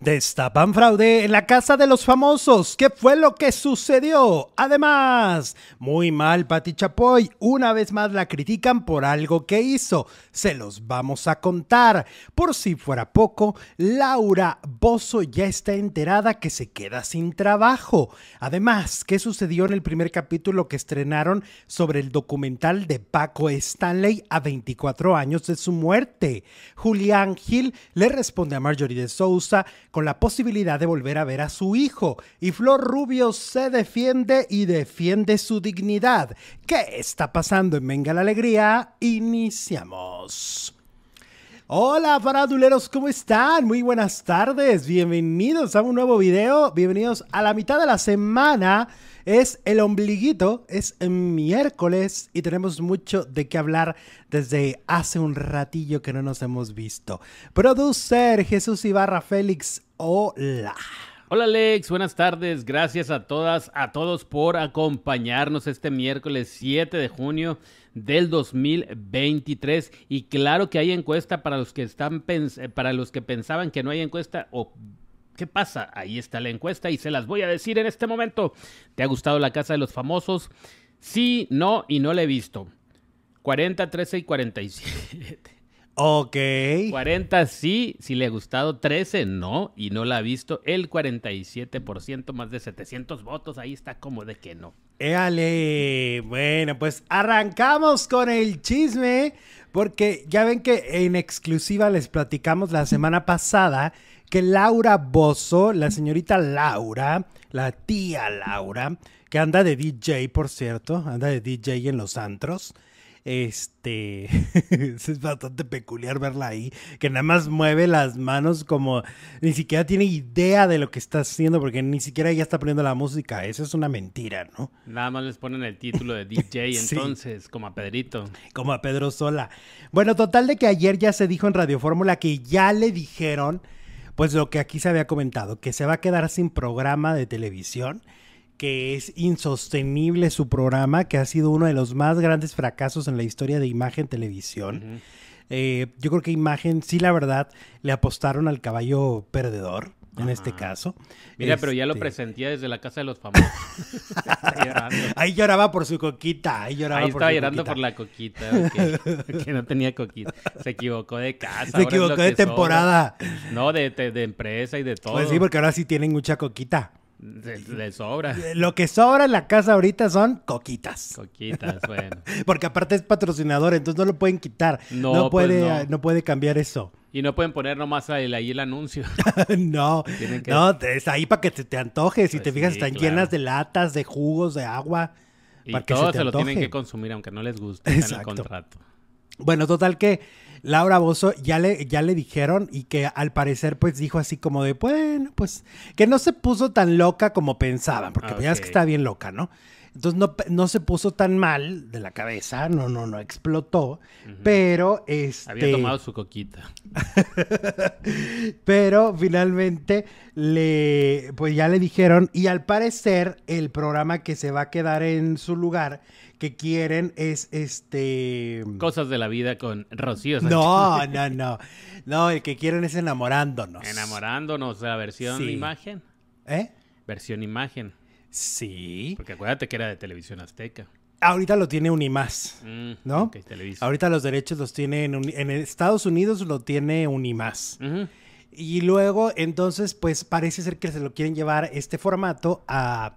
Destapan fraude en la casa de los famosos. ¿Qué fue lo que sucedió? Además, muy mal Pati Chapoy. Una vez más la critican por algo que hizo. Se los vamos a contar. Por si fuera poco, Laura Bozo ya está enterada que se queda sin trabajo. Además, ¿qué sucedió en el primer capítulo que estrenaron sobre el documental de Paco Stanley a 24 años de su muerte? Julián Gil le responde a Marjorie de Sousa con la posibilidad de volver a ver a su hijo. Y Flor Rubio se defiende y defiende su dignidad. ¿Qué está pasando en Venga la Alegría? Iniciamos. Hola faraduleros, ¿cómo están? Muy buenas tardes, bienvenidos a un nuevo video, bienvenidos a la mitad de la semana. Es el ombliguito, es miércoles y tenemos mucho de qué hablar desde hace un ratillo que no nos hemos visto. Producer Jesús Ibarra Félix, hola. Hola Alex, buenas tardes. Gracias a todas, a todos por acompañarnos este miércoles 7 de junio del 2023 y claro que hay encuesta para los que están para los que pensaban que no hay encuesta o ¿Qué pasa? Ahí está la encuesta y se las voy a decir en este momento. ¿Te ha gustado la casa de los famosos? Sí, no y no la he visto. 40, 13 y 47. Ok. 40 sí, si le ha gustado. 13 no y no la ha visto. El 47%, más de 700 votos. Ahí está como de que no. Éale. Bueno, pues arrancamos con el chisme. Porque ya ven que en exclusiva les platicamos la semana pasada que Laura Bozo, la señorita Laura, la tía Laura, que anda de DJ, por cierto, anda de DJ en los antros. Este es bastante peculiar verla ahí, que nada más mueve las manos como ni siquiera tiene idea de lo que está haciendo, porque ni siquiera ella está poniendo la música. Eso es una mentira, ¿no? Nada más les ponen el título de DJ, entonces, como a Pedrito. Como a Pedro Sola. Bueno, total de que ayer ya se dijo en Radio Fórmula que ya le dijeron pues lo que aquí se había comentado, que se va a quedar sin programa de televisión, que es insostenible su programa, que ha sido uno de los más grandes fracasos en la historia de Imagen Televisión. Eh, yo creo que Imagen, sí, la verdad, le apostaron al caballo perdedor en este caso. Mira, pero ya lo este presentía desde la casa de los famosos. ahí lloraba por su coquita, ahí lloraba ahí estaba llorando por la coquita, que no tenía coquita. Se equivocó de casa. Se equivocó de temporada. No, de, de, empresa y de todo. Pues sí, porque ahora sí tienen mucha coquita. Le, sobra. Lo que sobra en la casa ahorita son coquitas. Coquitas, bueno. porque aparte es patrocinador, entonces no lo pueden quitar. No, pues puede, no puede cambiar eso. Y no pueden poner nomás ahí, ahí el anuncio. no, no, es ahí para que te, te antojes. Si pues te fijas, están llenas de latas, de jugos, de agua. Y todos se, lo tienen que consumir, aunque no les guste en el contrato. Bueno, total que Laura Bozo ya le, ya le dijeron y que al parecer pues dijo así como de, bueno, pues que no se puso tan loca como pensaban, porque ya es que está bien loca, ¿no? Entonces no, no, se puso tan mal de la cabeza, no, no, no explotó, pero este... Había tomado su coquita. pero finalmente le, pues ya le dijeron, y al parecer el programa que se va a quedar en su lugar, que quieren es este... Cosas de la vida con Rocío. No, no, no. No, el que quieren es enamorándonos. Enamorándonos, la versión imagen. ¿Eh? Versión imagen. Sí. Porque acuérdate que era de Televisión Azteca. Ahorita lo tiene Unimás, mm, ¿no? Ahorita los derechos los tiene en, en, Estados Unidos lo tiene Unimás. Y luego, entonces, pues parece ser que se lo quieren llevar este formato a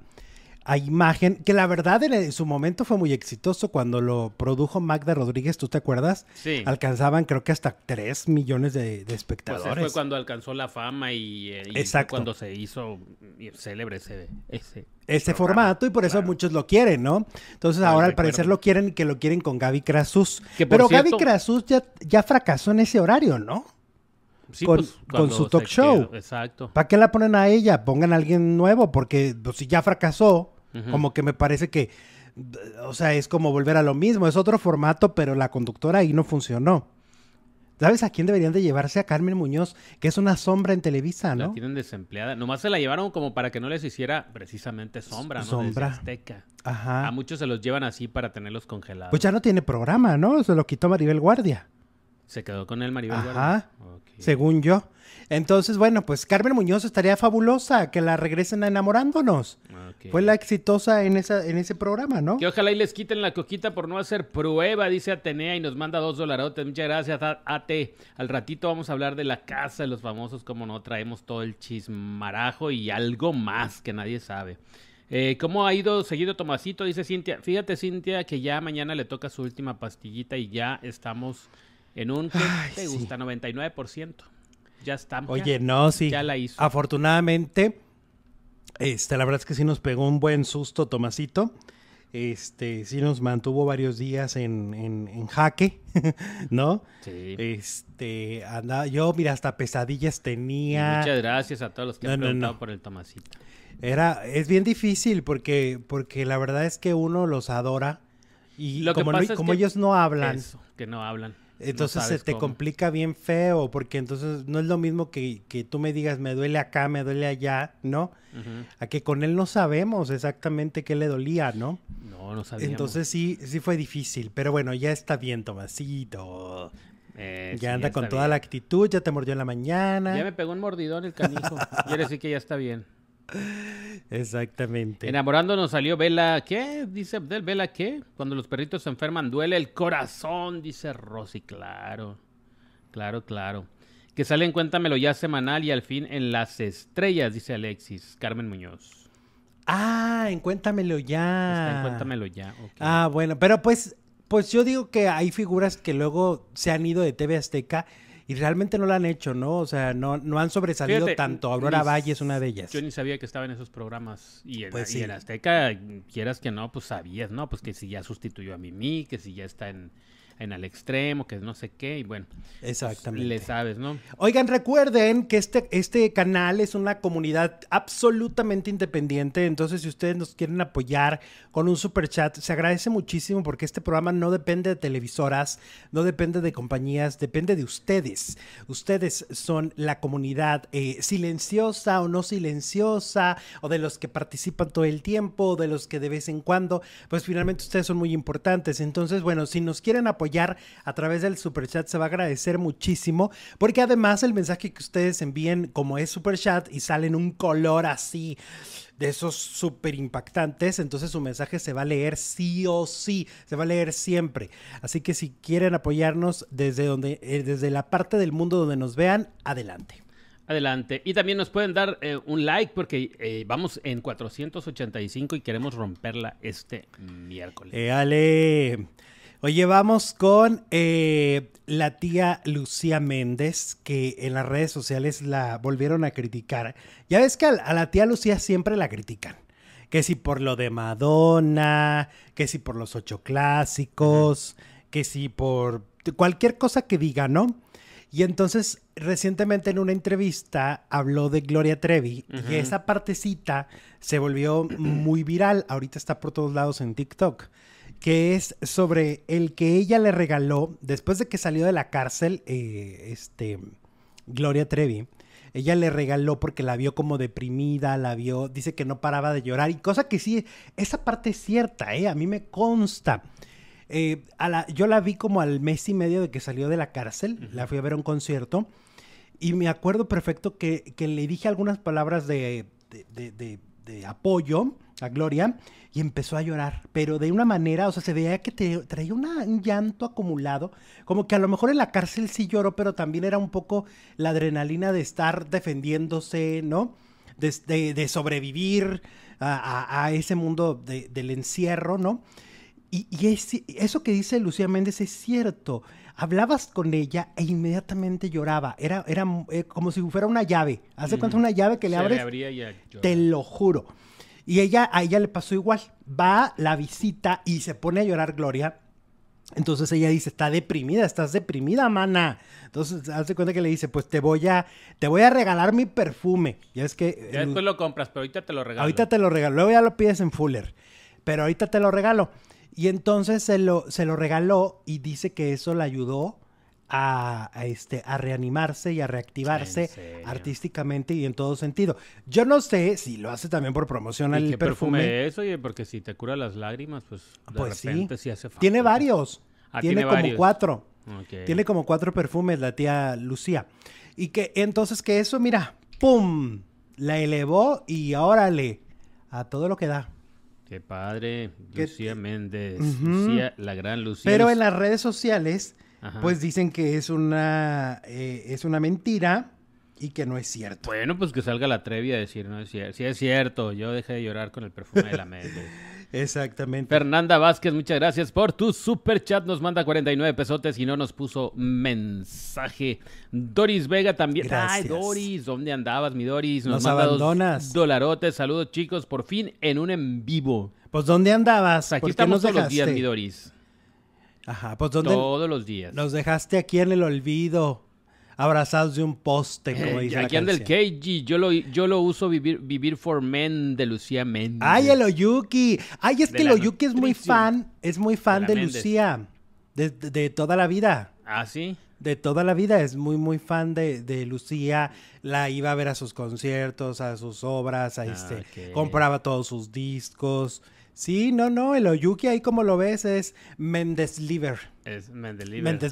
a imagen, que la verdad en, su momento fue muy exitoso cuando lo produjo Magda Rodríguez, ¿tú te acuerdas? Sí. Alcanzaban creo que hasta 3 millones de, espectadores. Pues fue cuando alcanzó la fama y, eh, cuando se hizo célebre ese, ese, formato y por eso muchos lo quieren, ¿no? Entonces ahora al parecer lo quieren y que lo quieren con Gaby Krasus. Pero Gaby Krasus ya, ya fracasó en ese horario, ¿no? Sí, con, pues, con, su talk show. exacto. ¿Para qué la ponen a ella? Pongan a alguien nuevo, porque pues, si ya fracasó, como que me parece que, o sea, es como volver a lo mismo, es otro formato, pero la conductora ahí no funcionó. ¿Sabes a quién deberían de llevarse? A Carmen Muñoz, que es una sombra en Televisa, ¿no? La tienen desempleada. Nomás se la llevaron como para que no les hiciera precisamente sombra, ¿no? Sombra. Azteca. Ajá. A muchos se los llevan así para tenerlos congelados. Pues ya no tiene programa, ¿no? Se lo quitó Maribel Guardia. Se quedó con el Maribel Ajá. Guardia. Ok. según yo. Entonces, bueno, pues Carmen Muñoz estaría fabulosa que la regresen a enamorándonos. Fue la exitosa en, esa, en ese programa, ¿no? Que ojalá y les quiten la coquita por no hacer prueba, dice Atenea y nos manda dos dolarotes. Muchas gracias, A- Ate. Al ratito vamos a hablar de la casa de los famosos, como no traemos todo el chismarajo y algo más que nadie sabe. Eh, ¿Cómo ha ido seguido Tomasito? Dice Cintia. Fíjate, Cintia, que ya mañana le toca su última pastillita y ya estamos en un, ¿qué Ay, te sí. gusta? 99%. Ya estamos. Oye, no, sí. Ya la hizo. Afortunadamente, este, la verdad es que sí nos pegó un buen susto, Tomasito. Este, sí nos mantuvo varios días en, en- en jaque, ¿no? Sí. Este, anda, yo, mira, hasta pesadillas Y tenía. Muchas gracias a todos los que han No, preguntado no. por el Tomasito. Era, es bien difícil porque, porque la verdad es que uno los adora y Lo que como, no- pasa es como que- ellos no hablan, Eso, que no hablan. No entonces se te cómo. complica bien feo porque entonces no es lo mismo que, que tú me digas me duele acá, me duele allá, ¿no? A que con él no sabemos exactamente qué le dolía, ¿no? No, no sabíamos. Entonces sí, sí fue difícil, pero bueno, ya está bien, Tomasito. Eh, sí, ya anda con toda bien. la actitud, ya te mordió en la mañana. Ya me pegó un mordidón el canijo. Quiere decir que ya está bien. Exactamente. Enamorándonos salió Vela. ¿Qué? Dice Abdel. ¿Vela qué? Cuando los perritos se enferman, duele el corazón, dice Rosy. Claro. Claro, claro. Que sale en Cuéntamelo ya semanal y al fin en las estrellas, dice Alexis. Carmen Muñoz. Ah, en Cuéntamelo ya. Está en Cuéntamelo ya. Ah, bueno, pero pues, pues yo digo que hay figuras que luego se han ido de TV Azteca y realmente no lo han hecho, ¿no? O sea, no, no han sobresalido Fíjate, tanto. Aurora ni- Valle es una de ellas. Yo ni sabía que estaba en esos programas. Y en, Pues y sí. en Azteca, quieras que no, pues sabías, ¿no? Pues que si ya sustituyó a Mimi, que si ya está en, en al extremo, que no sé qué, y bueno. pues, Exactamente. le sabes, ¿no? Oigan, recuerden que este, este canal es una comunidad absolutamente independiente, entonces si ustedes nos quieren apoyar con un super chat, se agradece muchísimo porque este programa no depende de televisoras, no depende de compañías, depende de ustedes. Ustedes son la comunidad eh, silenciosa o no silenciosa, o de los que participan todo el tiempo, o de los que de vez en cuando, pues finalmente ustedes son muy importantes. Entonces, bueno, si nos quieren apoyar a través del super chat, se va a agradecer muchísimo, porque además el mensaje que ustedes envíen, como es super chat y sale en un color así de esos súper impactantes, entonces su mensaje se va a leer sí o sí, se va a leer siempre. Así que si quieren apoyarnos desde donde, eh, desde la parte del mundo donde nos vean, adelante. Adelante. Y también nos pueden dar eh, un like porque eh, vamos en 485 y queremos romperla este miércoles. Ale. Oye, vamos con eh, la tía Lucía Méndez, que en las redes sociales la volvieron a criticar. Ya ves que a, la tía Lucía siempre la critican. Que si por lo de Madonna, que si por los ocho clásicos, que si por cualquier cosa que diga, ¿no? Y entonces, recientemente en una entrevista habló de Gloria Trevi y esa partecita se volvió muy viral. Ahorita está por todos lados en TikTok. Que es sobre el que ella le regaló, después de que salió de la cárcel, eh, este, Gloria Trevi, ella le regaló porque la vio como deprimida, la vio, dice que no paraba de llorar y cosa que sí, esa parte es cierta, ¿eh? a mí me consta. Eh, a la- yo la vi como al mes y medio de que salió de la cárcel, la fui a ver a un concierto y me acuerdo perfecto que, que le dije algunas palabras de, de- de- de- de apoyo a Gloria y empezó a llorar, pero de una manera, o sea, se veía que te- traía una- un llanto acumulado, como que a lo mejor en la cárcel sí lloró, pero también era un poco la adrenalina de estar defendiéndose, ¿no? De, de- de sobrevivir a, a- a ese mundo de- del encierro, ¿no? Y, y es- eso que dice Lucía Méndez es cierto. Hablabas con ella e inmediatamente lloraba. Era, era eh, como si fuera una llave. ¿Hace cuenta una llave que le Se abres? abría y. Te lo juro. Y ella, a ella le pasó igual. Va, la visita y se pone a llorar Gloria. Entonces ella dice, está deprimida, estás deprimida, mana. Entonces hace cuenta que le dice, pues te voy a, te voy a regalar mi perfume. Ya es que Ya después lo compras, pero ahorita te lo regalo. Ahorita te lo regalo. Luego ya lo pides en Fuller. Pero ahorita te lo regalo. Y entonces se lo, se lo regaló y dice que eso le ayudó a, a este, a reanimarse y a reactivarse artísticamente y en todo sentido. Yo no sé si lo hace también por promoción ¿Y al perfume. perfume es? Oye, porque si te cura las lágrimas, pues de Pues repente sí. hace falta. Tiene varios. Ah, tiene, tiene como cuatro. Tiene como cuatro perfumes la tía Lucía. Y que entonces que eso, mira, ¡pum! La elevó y órale, a todo lo que da. Qué padre. ¿Qué- Lucía Méndez. Lucía, la gran Lucía. Pero en las redes sociales, Ajá. pues dicen que es una, eh, es una mentira y que no es cierto. Bueno, pues que salga la Trevi a decir, no es cierto. Sí es cierto, yo dejé de llorar con el perfume de la Méndez. Exactamente. Fernanda Vázquez, muchas gracias por tu super chat. Nos manda 49 pesotes y no nos puso mensaje. Doris Vega también. Ay. Doris, ¿dónde andabas, mi Doris? Nos manda dos abandonas. dolarotes. Saludos, chicos, por fin en un en vivo. Pues ¿dónde andabas? Aquí ¿Por qué estamos nos todos los días, mi Doris. Ajá, pues ¿dónde Todos los días. nos dejaste aquí en el olvido? Abrazados de un poste, como Eh, dice la aquí anda el. KG. Yo lo, yo lo uso vivir, vivir for Men de Lucía Méndez. Ay, el Oyuki. Ay, es De que el Oyuki es muy fan, es muy fan de. Lucía. De, de- toda la vida. Ah, sí. De toda la vida. Es muy, muy fan de, de Lucía. La iba a ver a sus conciertos, a sus obras, a Ah, este. Compraba todos sus discos. Sí, no, no. El Oyuki ahí como lo ves es Méndez Liver. Es. Méndez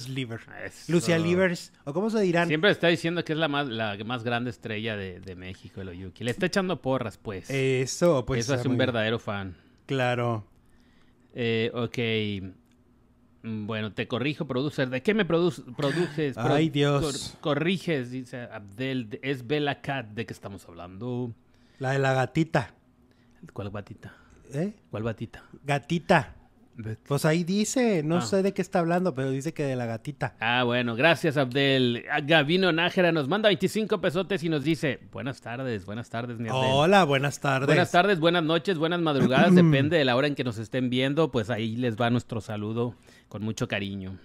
Liver. Eso. Lucía Livers. ¿O cómo se dirán? Siempre está diciendo que es la más, la más grande estrella de, de México, el Oyuki. Le está echando porras, pues. Eso, pues. Eso hace está un verdadero fan. Claro. Eh, ok. Mm, Bueno, te corrijo, producer. ¿De qué me produ- produces? Pro- Ay, Dios. cor- corriges, dice Abdel. De- Es Bella Cat. ¿De qué estamos hablando? La de la gatita. ¿Cuál batita? ¿Eh? ¿Cuál batita? Gatita. Pues ahí dice, no Ah. sé de qué está hablando, pero dice que de la gatita. Ah, bueno, gracias Abdel. Ah, Gavino Nájera nos manda 25 pesotes y nos dice, buenas tardes, buenas tardes, mi Abdel. Hola, buenas tardes. Buenas tardes, buenas noches, buenas madrugadas, depende de la hora en que nos estén viendo, pues ahí les va nuestro saludo con mucho cariño.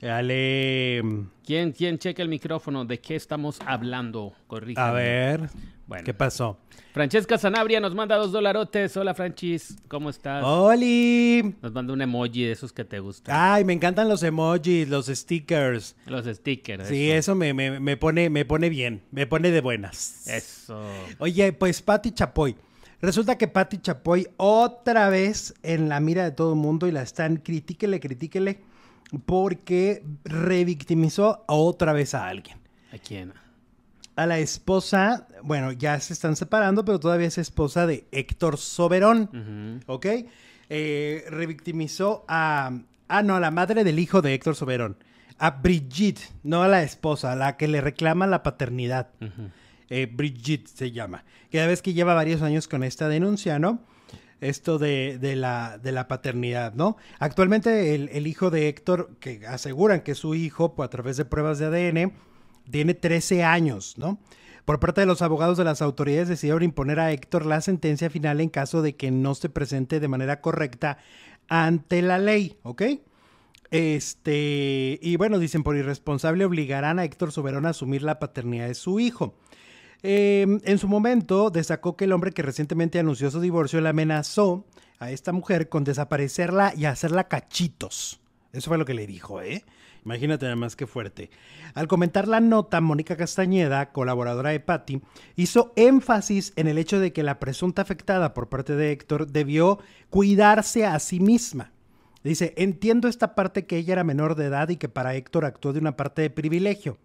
Dale. ¿Quién, quién checa el micrófono? ¿De qué estamos hablando? Corríjame. A ver, Bueno. ¿qué pasó? Francesca Sanabria nos manda dos dolarotes. Hola, Franchis, ¿cómo estás? ¡Oli! Nos manda un emoji de esos que te gustan. Ay, me encantan los emojis, los stickers. Los stickers. Sí, eso me, me- me pone, me pone bien, me pone de buenas. Eso. Oye, pues Patti Chapoy. Resulta que Patti Chapoy otra vez en la mira de todo el mundo y la están critíquele, critíquele, porque revictimizó otra vez a alguien. ¿A quién? A la esposa, bueno, ya se están separando, pero todavía es esposa de Héctor Soberón. ¿ok? Eh, revictimizó a, ah, no, a la madre del hijo de Héctor Soberón, a Brigitte, no a la esposa, a la que le reclama la paternidad. Eh, Brigitte se llama. Que ya ves que lleva varios años con esta denuncia, ¿no? Esto de, de la, de la paternidad, ¿no? Actualmente el, el hijo de Héctor, que aseguran que es su hijo pues, a través de pruebas de ADN, tiene 13 años, ¿no? Por parte de los abogados de las autoridades decidieron imponer a Héctor la sentencia final en caso de que no se presente de manera correcta ante la ley, ¿ok? Este, y bueno, dicen por irresponsable obligarán a Héctor Soberón a asumir la paternidad de su hijo. Eh, en su momento destacó que el hombre que recientemente anunció su divorcio le amenazó a esta mujer con desaparecerla y hacerla cachitos. Eso fue lo que le dijo, ¿eh? Imagínate nada más que fuerte. Al comentar la nota, Mónica Castañeda, colaboradora de Patty, hizo énfasis en el hecho de que la presunta afectada por parte de Héctor debió cuidarse a sí misma. Dice, entiendo esta parte que ella era menor de edad y que para Héctor actuó de una parte de privilegio.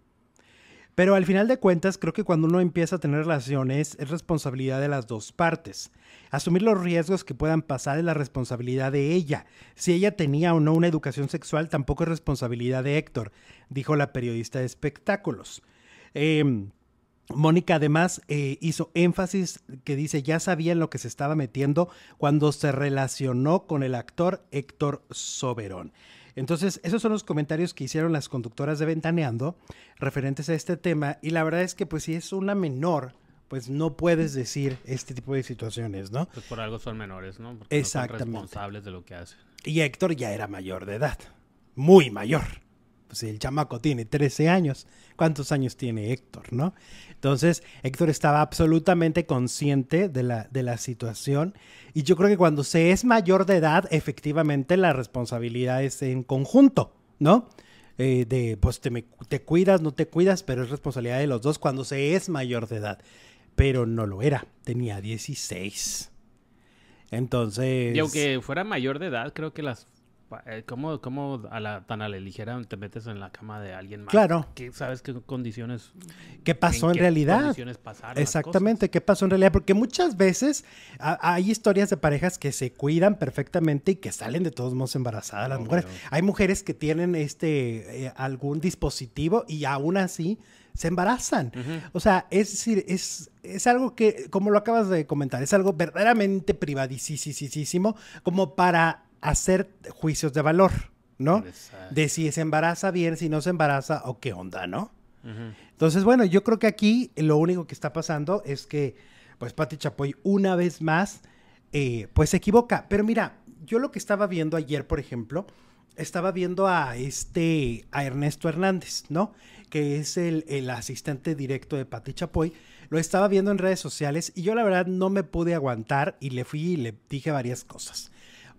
Pero al final de cuentas, creo que cuando uno empieza a tener relaciones es responsabilidad de las dos partes. Asumir los riesgos que puedan pasar es la responsabilidad de ella. Si ella tenía o no una educación sexual, tampoco es responsabilidad de Héctor, dijo la periodista de espectáculos. Eh, Mónica además eh, hizo énfasis que dice ya sabía en lo que se estaba metiendo cuando se relacionó con el actor Héctor Soberón. Entonces, esos son los comentarios que hicieron las conductoras de Ventaneando referentes a este tema. Y la verdad es que, pues, si es una menor, pues no puedes decir este tipo de situaciones, ¿no? Pues por algo son menores, ¿no? Porque Exactamente. No son responsables de lo que hacen. Y Héctor ya era mayor de edad, muy mayor. Pues el chamaco tiene 13 años, ¿cuántos años tiene Héctor, no? Entonces, Héctor estaba absolutamente consciente de la, de la situación. Y yo creo que cuando se es mayor de edad, efectivamente la responsabilidad es en conjunto, ¿no? Eh, de, pues te, te cuidas, no te cuidas, pero es responsabilidad de los dos cuando se es mayor de edad. Pero no lo era, tenía 16. Entonces... Y aunque fuera mayor de edad, creo que las ¿Cómo, cómo a la, tan a la ligera te metes en la cama de alguien más? Claro. ¿Qué, ¿Sabes qué condiciones? ¿Qué pasó en, qué realidad? condiciones pasaron las Exactamente, ¿qué pasó en realidad? Porque muchas veces a- hay historias de parejas que se cuidan perfectamente y que salen de todos modos embarazadas las Oh, mujeres. bueno. Hay mujeres que tienen este eh, algún dispositivo y aún así se embarazan. O sea, es decir, es, es algo que, como lo acabas de comentar, es algo verdaderamente privadísimo como para hacer juicios de valor, ¿no? Exacto. De si se embaraza bien, si no se embaraza o qué onda, ¿no? Entonces, bueno, yo creo que aquí lo único que está pasando es que, pues, Pati Chapoy una vez más, eh, pues se equivoca. Pero mira, yo lo que estaba viendo ayer, por ejemplo, estaba viendo a este, a Ernesto Hernández, ¿no? Que es el, el asistente directo de Pati Chapoy. Lo estaba viendo en redes sociales y yo la verdad no me pude aguantar y le fui y le dije varias cosas.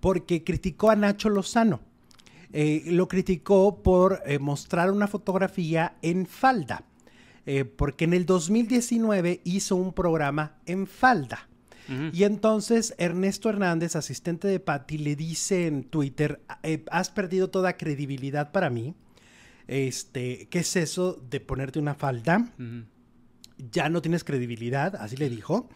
Porque criticó a Nacho Lozano eh, lo criticó por eh, mostrar una fotografía en falda, eh, porque en el 2019 hizo un programa en falda. Y entonces Ernesto Hernández, asistente de Patty, le dice en Twitter, has perdido toda credibilidad para mí. Este, ¿qué es eso de ponerte una falda? Ujú. Ya no tienes credibilidad, así le dijo.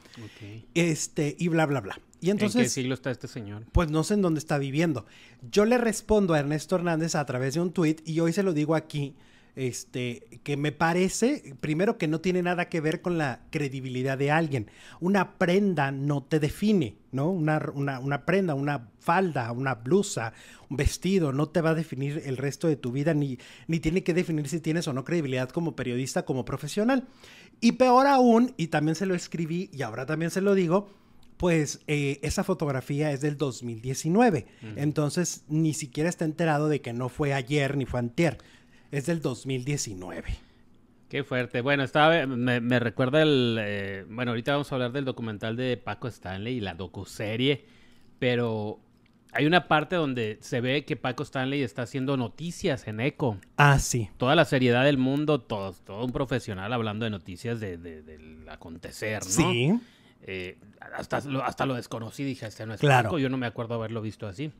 Este, y bla, bla, bla. Y ¿En qué entonces siglo está este señor? pues no sé en dónde está viviendo. Yo le respondo a Ernesto Hernández a través de un tuit y hoy se lo digo aquí, este, que me parece, primero que no tiene nada que ver con la credibilidad de alguien. Una prenda no te define, ¿no? Una, una, una prenda, una falda, una blusa, un vestido, no te va a definir el resto de tu vida, ni, ni tiene que definir si tienes o no credibilidad como periodista, como profesional. Y peor aún, y también se lo escribí y ahora también se lo digo, pues eh, esa fotografía es del 2019. Entonces ni siquiera está enterado de que no fue ayer ni fue antier. Es del 2019. Qué fuerte. Bueno, estaba, me, me recuerda el... eh, bueno, ahorita vamos a hablar del documental de Paco Stanley y la docuserie, pero hay una parte donde se ve que Paco Stanley está haciendo noticias en ECO. Ah, sí. Toda la seriedad del mundo, todo, todo un profesional hablando de noticias de, de- del acontecer, ¿no? Sí. Eh, hasta, lo, hasta lo desconocí, dije, este no es Claro. Paco, yo no me acuerdo haberlo visto así.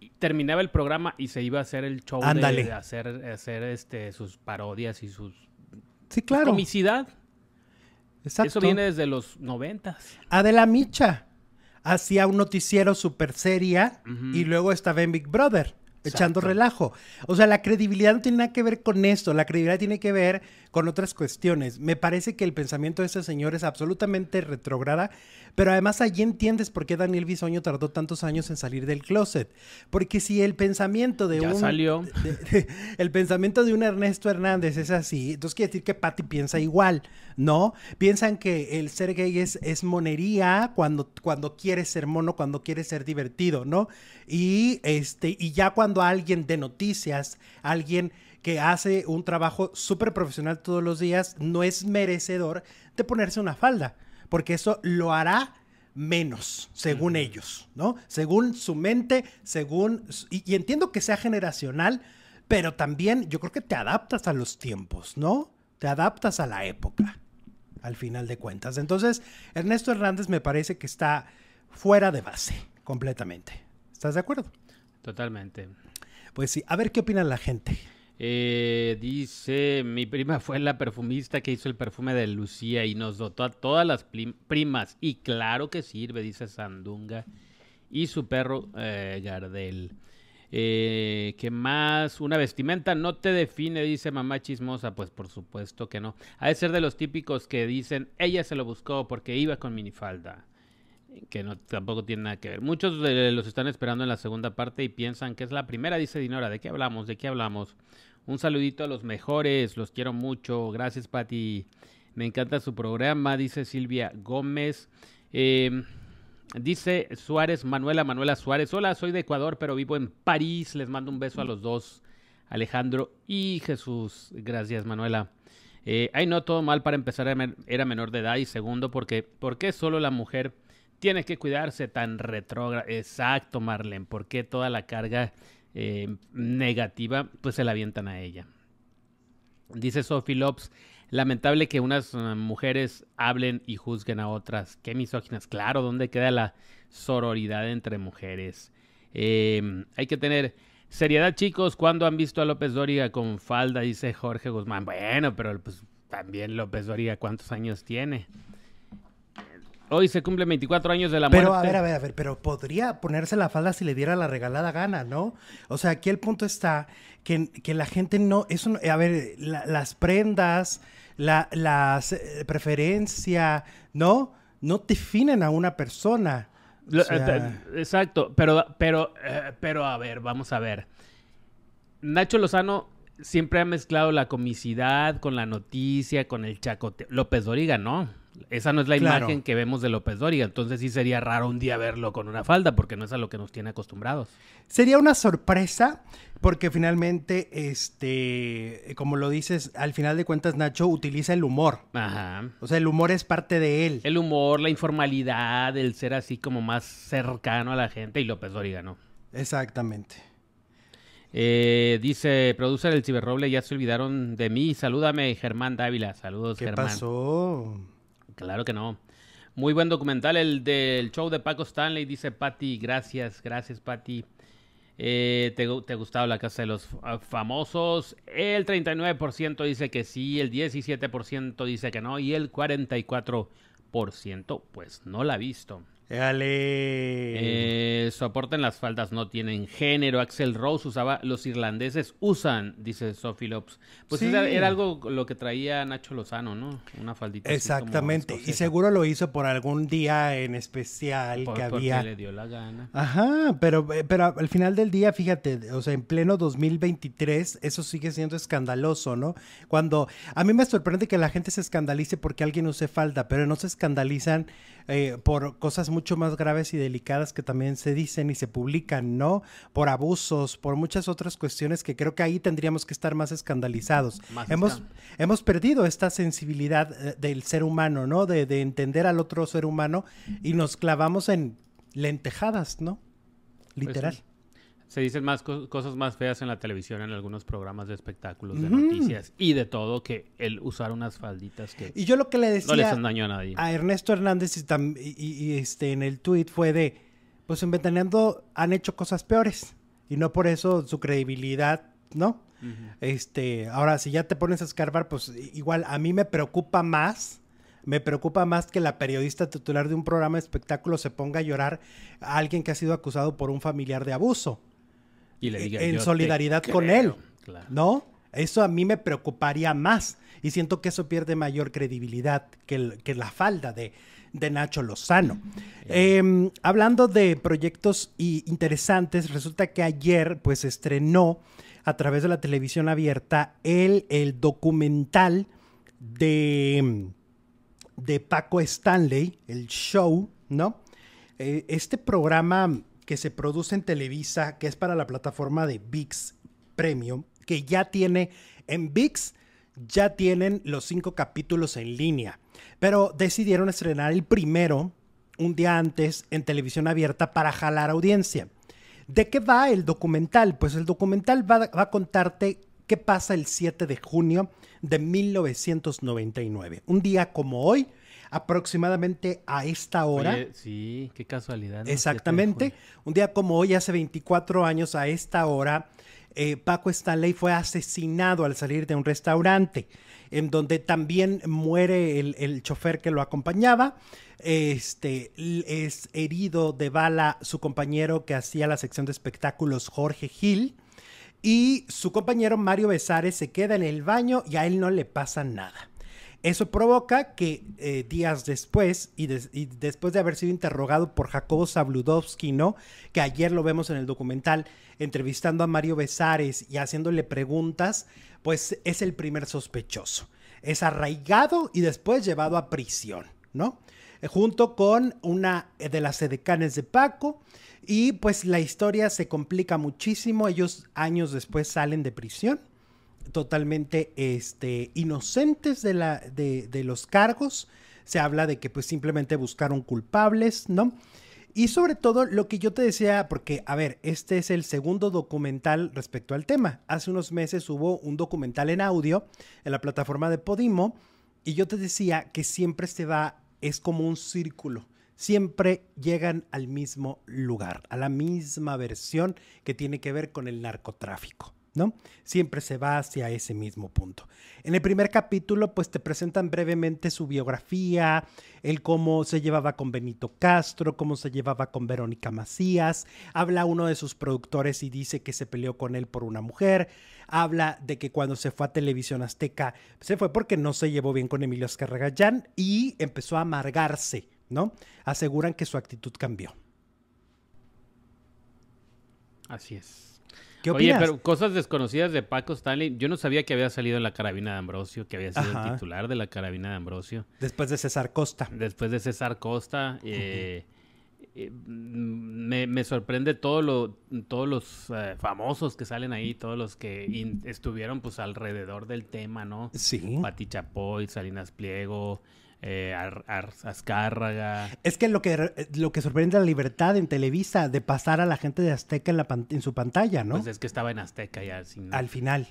Y terminaba el programa y se iba a hacer el show de, hacer, hacer este, sus parodias y sus... Sí, claro. Comicidad. Exacto. Eso viene desde los noventas. Adela Micha hacía un noticiero super seria y luego estaba en Big Brother. Echando relajo. O sea, la credibilidad no tiene nada que ver con esto. La credibilidad tiene que ver con otras cuestiones. Me parece que el pensamiento de este señor es absolutamente retrógrada, pero además allí entiendes por qué Daniel Bisoño tardó tantos años en salir del closet. Porque si el pensamiento de Ya un. salió. de- de- el pensamiento de un Ernesto Hernández es así, entonces quiere decir que Patty piensa igual, ¿no? Piensan que el ser gay es, es monería cuando, cuando quieres ser mono, cuando quieres ser divertido, ¿no? Y, este, y ya cuando alguien de noticias, alguien que hace un trabajo súper profesional todos los días, no es merecedor de ponerse una falda, porque eso lo hará menos, según ellos, ¿no? Según su mente, según... Y, y entiendo que sea generacional, pero también yo creo que te adaptas a los tiempos, ¿no? Te adaptas a la época, al final de cuentas. Entonces, Ernesto Hernández me parece que está fuera de base, completamente. ¿Estás de acuerdo? Totalmente. Pues sí, a ver qué opina la gente. Eh, dice, mi prima fue la perfumista que hizo el perfume de Lucía y nos dotó a todas las primas. Y claro que sirve, dice Sandunga. Y su perro eh, Gardel. Eh, ¿Qué más? Una vestimenta no te define, dice mamá chismosa. Pues por supuesto que no. Ha de ser de los típicos que dicen, ella se lo buscó porque iba con minifalda. Que no, tampoco tiene nada que ver. Muchos de los están esperando en la segunda parte y piensan que es la primera, dice Dinora. ¿De qué hablamos? ¿De qué hablamos? Un saludito a los mejores, los quiero mucho. Gracias, Pati. Me encanta su programa, dice Silvia Gómez. Eh, dice Suárez, Manuela, Manuela Suárez. Hola, soy de Ecuador, pero vivo en París. Les mando un beso a los dos, Alejandro y Jesús. Gracias, Manuela. Eh, ay, no, todo mal para empezar, era menor de edad. Y segundo, porque ¿por qué solo la mujer tiene que cuidarse tan retrógrada? Exacto, Marlene. ¿Por qué toda la carga eh, negativa pues se la avientan a ella? Dice Sophie Lopes, lamentable que unas uh, mujeres hablen y juzguen a otras. Qué misóginas. Claro, ¿dónde queda la sororidad entre mujeres? Eh, hay que tener seriedad, chicos. ¿Cuándo han visto a López Dóriga con falda? Dice Jorge Guzmán. Bueno, pero pues también López Dóriga, ¿cuántos años tiene? Hoy se cumple 24 años de la muerte. Pero, a ver, a ver, a ver, pero podría ponerse la falda si le diera la regalada gana, ¿no? O sea, aquí el punto está que, que la gente no, eso, a ver, las prendas, la las, eh, preferencia, ¿no? No definen a una persona. Eh, exacto, pero, pero, eh, pero a ver, vamos a ver. Nacho Lozano siempre ha mezclado la comicidad con la noticia, con el chacote. López Doriga, ¿no? Esa no es la imagen que vemos de López Dóriga. Entonces sí sería raro un día verlo con una falda, porque no es a lo que nos tiene acostumbrados. Sería una sorpresa, porque finalmente, este, como lo dices, al final de cuentas, Nacho utiliza el humor. Ajá. O sea, el humor es parte de él. El humor, la informalidad, el ser así como más cercano a la gente, y López Dóriga, ¿no? Exactamente. Eh, dice, producer el Ciberroble, ya se olvidaron de mí. Salúdame, Germán Dávila. Saludos, ¿Qué Germán. ¿Qué pasó? Claro que no. Muy buen documental, el del show de Paco Stanley, dice Patti. Gracias, gracias, Patti. Eh, ¿te, ¿te, ha gustado la casa de los famosos? El 39% dice que sí, el 17% dice que no y el 44% pues no la ha visto. Dale. Eh, soporten las faldas, no tienen género. Axel Rose usaba, los irlandeses usan, dice Sophie Lopes. Pues era, algo lo que traía Nacho Lozano, ¿no? Una faldita. Exactamente. y seguro lo hizo por algún día en especial que había. Porque le dio la gana. Ajá, pero, eh, pero al final del día, fíjate, o sea, en pleno 2023, eso sigue siendo escandaloso, ¿no? Cuando a mí me sorprende que la gente se escandalice porque alguien use falda, pero no se escandalizan eh, por cosas mucho más graves y delicadas que también se dicen y se publican, ¿no? Por abusos, por muchas otras cuestiones que creo que ahí tendríamos que estar más escandalizados. hemos, hemos perdido esta sensibilidad eh, del ser humano, ¿no? De, de entender al otro ser humano y nos clavamos en lentejadas, ¿no? Pues Literal se dicen más cosas más feas en la televisión, en algunos programas de espectáculos, de noticias y de todo, que el usar unas falditas que y yo lo que le decía no le hacen daño a nadie. A Ernesto Hernández y, este en el tweet fue de, pues en Ventaneando han hecho cosas peores y no por eso su credibilidad, ¿no? Este, ahora si ya te pones a escarbar, pues igual a mí me preocupa más me preocupa más que la periodista titular de un programa de espectáculo se ponga a llorar a alguien que ha sido acusado por un familiar de abuso en solidaridad con él, ¿no? Eso a mí me preocuparía más y siento que eso pierde mayor credibilidad que, que la falda de, de Nacho Lozano. Em, hablando de proyectos interesantes, resulta que ayer pues estrenó a través de la televisión abierta el, el documental de, de Paco Stanley, el show, ¿no? Eh, este programa que se produce en Televisa, que es para la plataforma de VIX Premium, que ya tiene en VIX, ya tienen los cinco capítulos en línea, pero decidieron estrenar el primero un día antes en televisión abierta para jalar audiencia. ¿De qué va el documental? Pues el documental va, va a contarte qué pasa el 7 de junio de 1999. Un día como hoy, aproximadamente a esta hora. sí, qué casualidad. Exactamente. Un día como hoy, hace 24 años, a esta hora, eh, Paco Stanley fue asesinado al salir de un restaurante, en donde también muere el, chofer que lo acompañaba. Este es herido de bala su compañero que hacía la sección de espectáculos, Jorge Gil. Y su compañero Mario Besares se queda en el baño y a él no le pasa nada. Eso provoca que eh, días después, y, después de haber sido interrogado por Jacobo Zabludowski, ¿no? Que ayer lo vemos en el documental, entrevistando a Mario Besares y haciéndole preguntas, pues es el primer sospechoso. Es arraigado y después llevado a prisión, ¿no? Eh, junto con una de las edecanes de Paco. Y pues la historia se complica muchísimo. Ellos años después salen de prisión totalmente este, inocentes de, la, de, de, los cargos. Se habla de que pues simplemente buscaron culpables, ¿no? Y sobre todo lo que yo te decía, porque, a ver, este es el segundo documental respecto al tema. Hace unos meses hubo un documental en audio en la plataforma de Podimo y yo te decía que siempre se va, es como un círculo siempre llegan al mismo lugar, a la misma versión que tiene que ver con el narcotráfico. ¿No? Siempre se va hacia ese mismo punto. En el primer capítulo, pues te presentan brevemente su biografía, el cómo se llevaba con Benito Castro, cómo se llevaba con Verónica Macías, habla uno de sus productores y dice que se peleó con él por una mujer, habla de que cuando se fue a Televisión Azteca, se fue porque no se llevó bien con Emilio Azcarragayán y empezó a amargarse, ¿no? Aseguran que su actitud cambió. Así es. Oye, pero cosas desconocidas de Paco Stanley. Yo no sabía que había salido en la carabina de Ambrosio, que había sido el titular de la carabina de Ambrosio. Después de César Costa. Después de César Costa. Eh, eh, me, sorprende todo lo, todos los eh, famosos que salen ahí, todos los que estuvieron pues alrededor del tema, ¿no? Sí. Pati Chapoy, Salinas Pliego, eh, Azcárraga. Es que lo que lo que sorprende la libertad en Televisa de pasar a la gente de Azteca en, la en su pantalla, ¿no? Pues es que estaba en Azteca ya. Al final.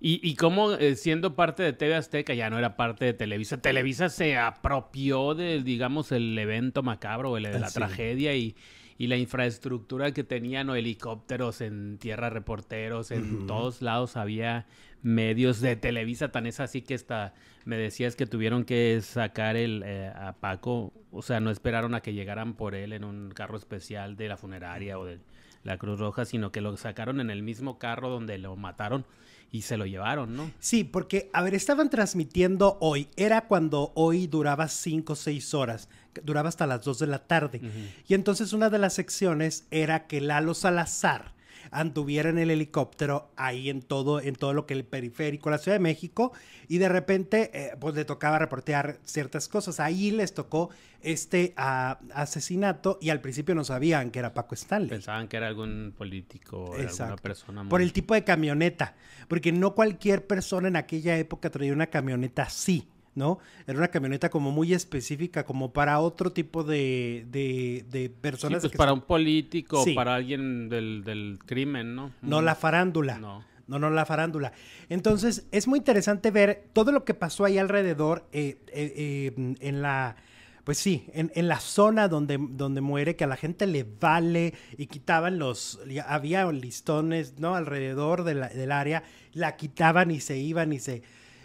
y, y cómo eh, siendo parte de TV Azteca ya no era parte de Televisa. Televisa se apropió de, digamos, el evento macabro, el, de la tragedia y y la infraestructura que tenían, o helicópteros en tierra, reporteros, en todos lados había medios de Televisa, tan es así que hasta me decías que tuvieron que sacar el, eh, a Paco, o sea, no esperaron a que llegaran por él en un carro especial de la funeraria o de la Cruz Roja, sino que lo sacaron en el mismo carro donde lo mataron y se lo llevaron, ¿no? Sí, porque, a ver, estaban transmitiendo hoy, era cuando hoy duraba cinco o seis horas, duraba hasta las dos de la tarde. Y entonces una de las secciones era que Lalo Salazar, anduviera en el helicóptero ahí en todo, en todo lo que el periférico, la Ciudad de México, y de repente eh, pues le tocaba reportear ciertas cosas. Ahí les tocó este asesinato y al principio no sabían que era Paco Stanley. Pensaban que era algún político, era alguna persona. Por el tipo de camioneta, porque no cualquier persona en aquella época traía una camioneta así. ¿No? Era una camioneta como muy específica, como para otro tipo de, de, personas. Sí, pues para un político, para alguien del, crimen, ¿no? No la farándula. No. No, no la farándula. Entonces, es muy interesante ver todo lo que pasó ahí alrededor eh, eh, eh, en la... Pues sí, en, en, la zona donde, donde muere, que a la gente le vale y quitaban los, había listones, ¿no? Alrededor del área, la quitaban y se iban y se,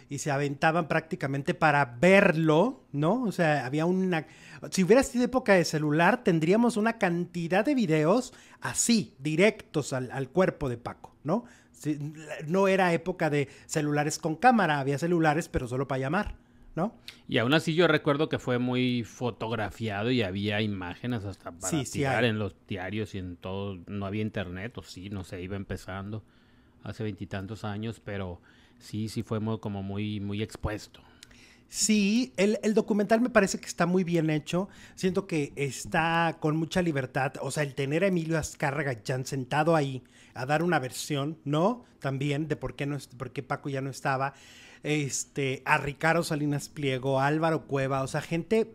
y se aventaban prácticamente para verlo, ¿no? O sea, había una... Si hubiera sido época de celular, tendríamos una cantidad de videos así, directos al, cuerpo de Paco, ¿no? no era época de celulares con cámara, había celulares, pero solo para llamar. ¿No? Y aún así yo recuerdo que fue muy fotografiado y había imágenes hasta para tirar en los diarios y en todo. No había internet, o sí, no sé, iba empezando hace veintitantos años, pero sí, sí fue como muy, muy expuesto. Sí, el, documental me parece que está muy bien hecho. Siento que está con mucha libertad. O sea, el tener a Emilio Azcárraga ya sentado ahí a dar una versión, ¿no? También de por qué, no, por qué Paco ya no estaba. Este, a Ricardo Salinas Pliego, a Álvaro Cueva, o sea, gente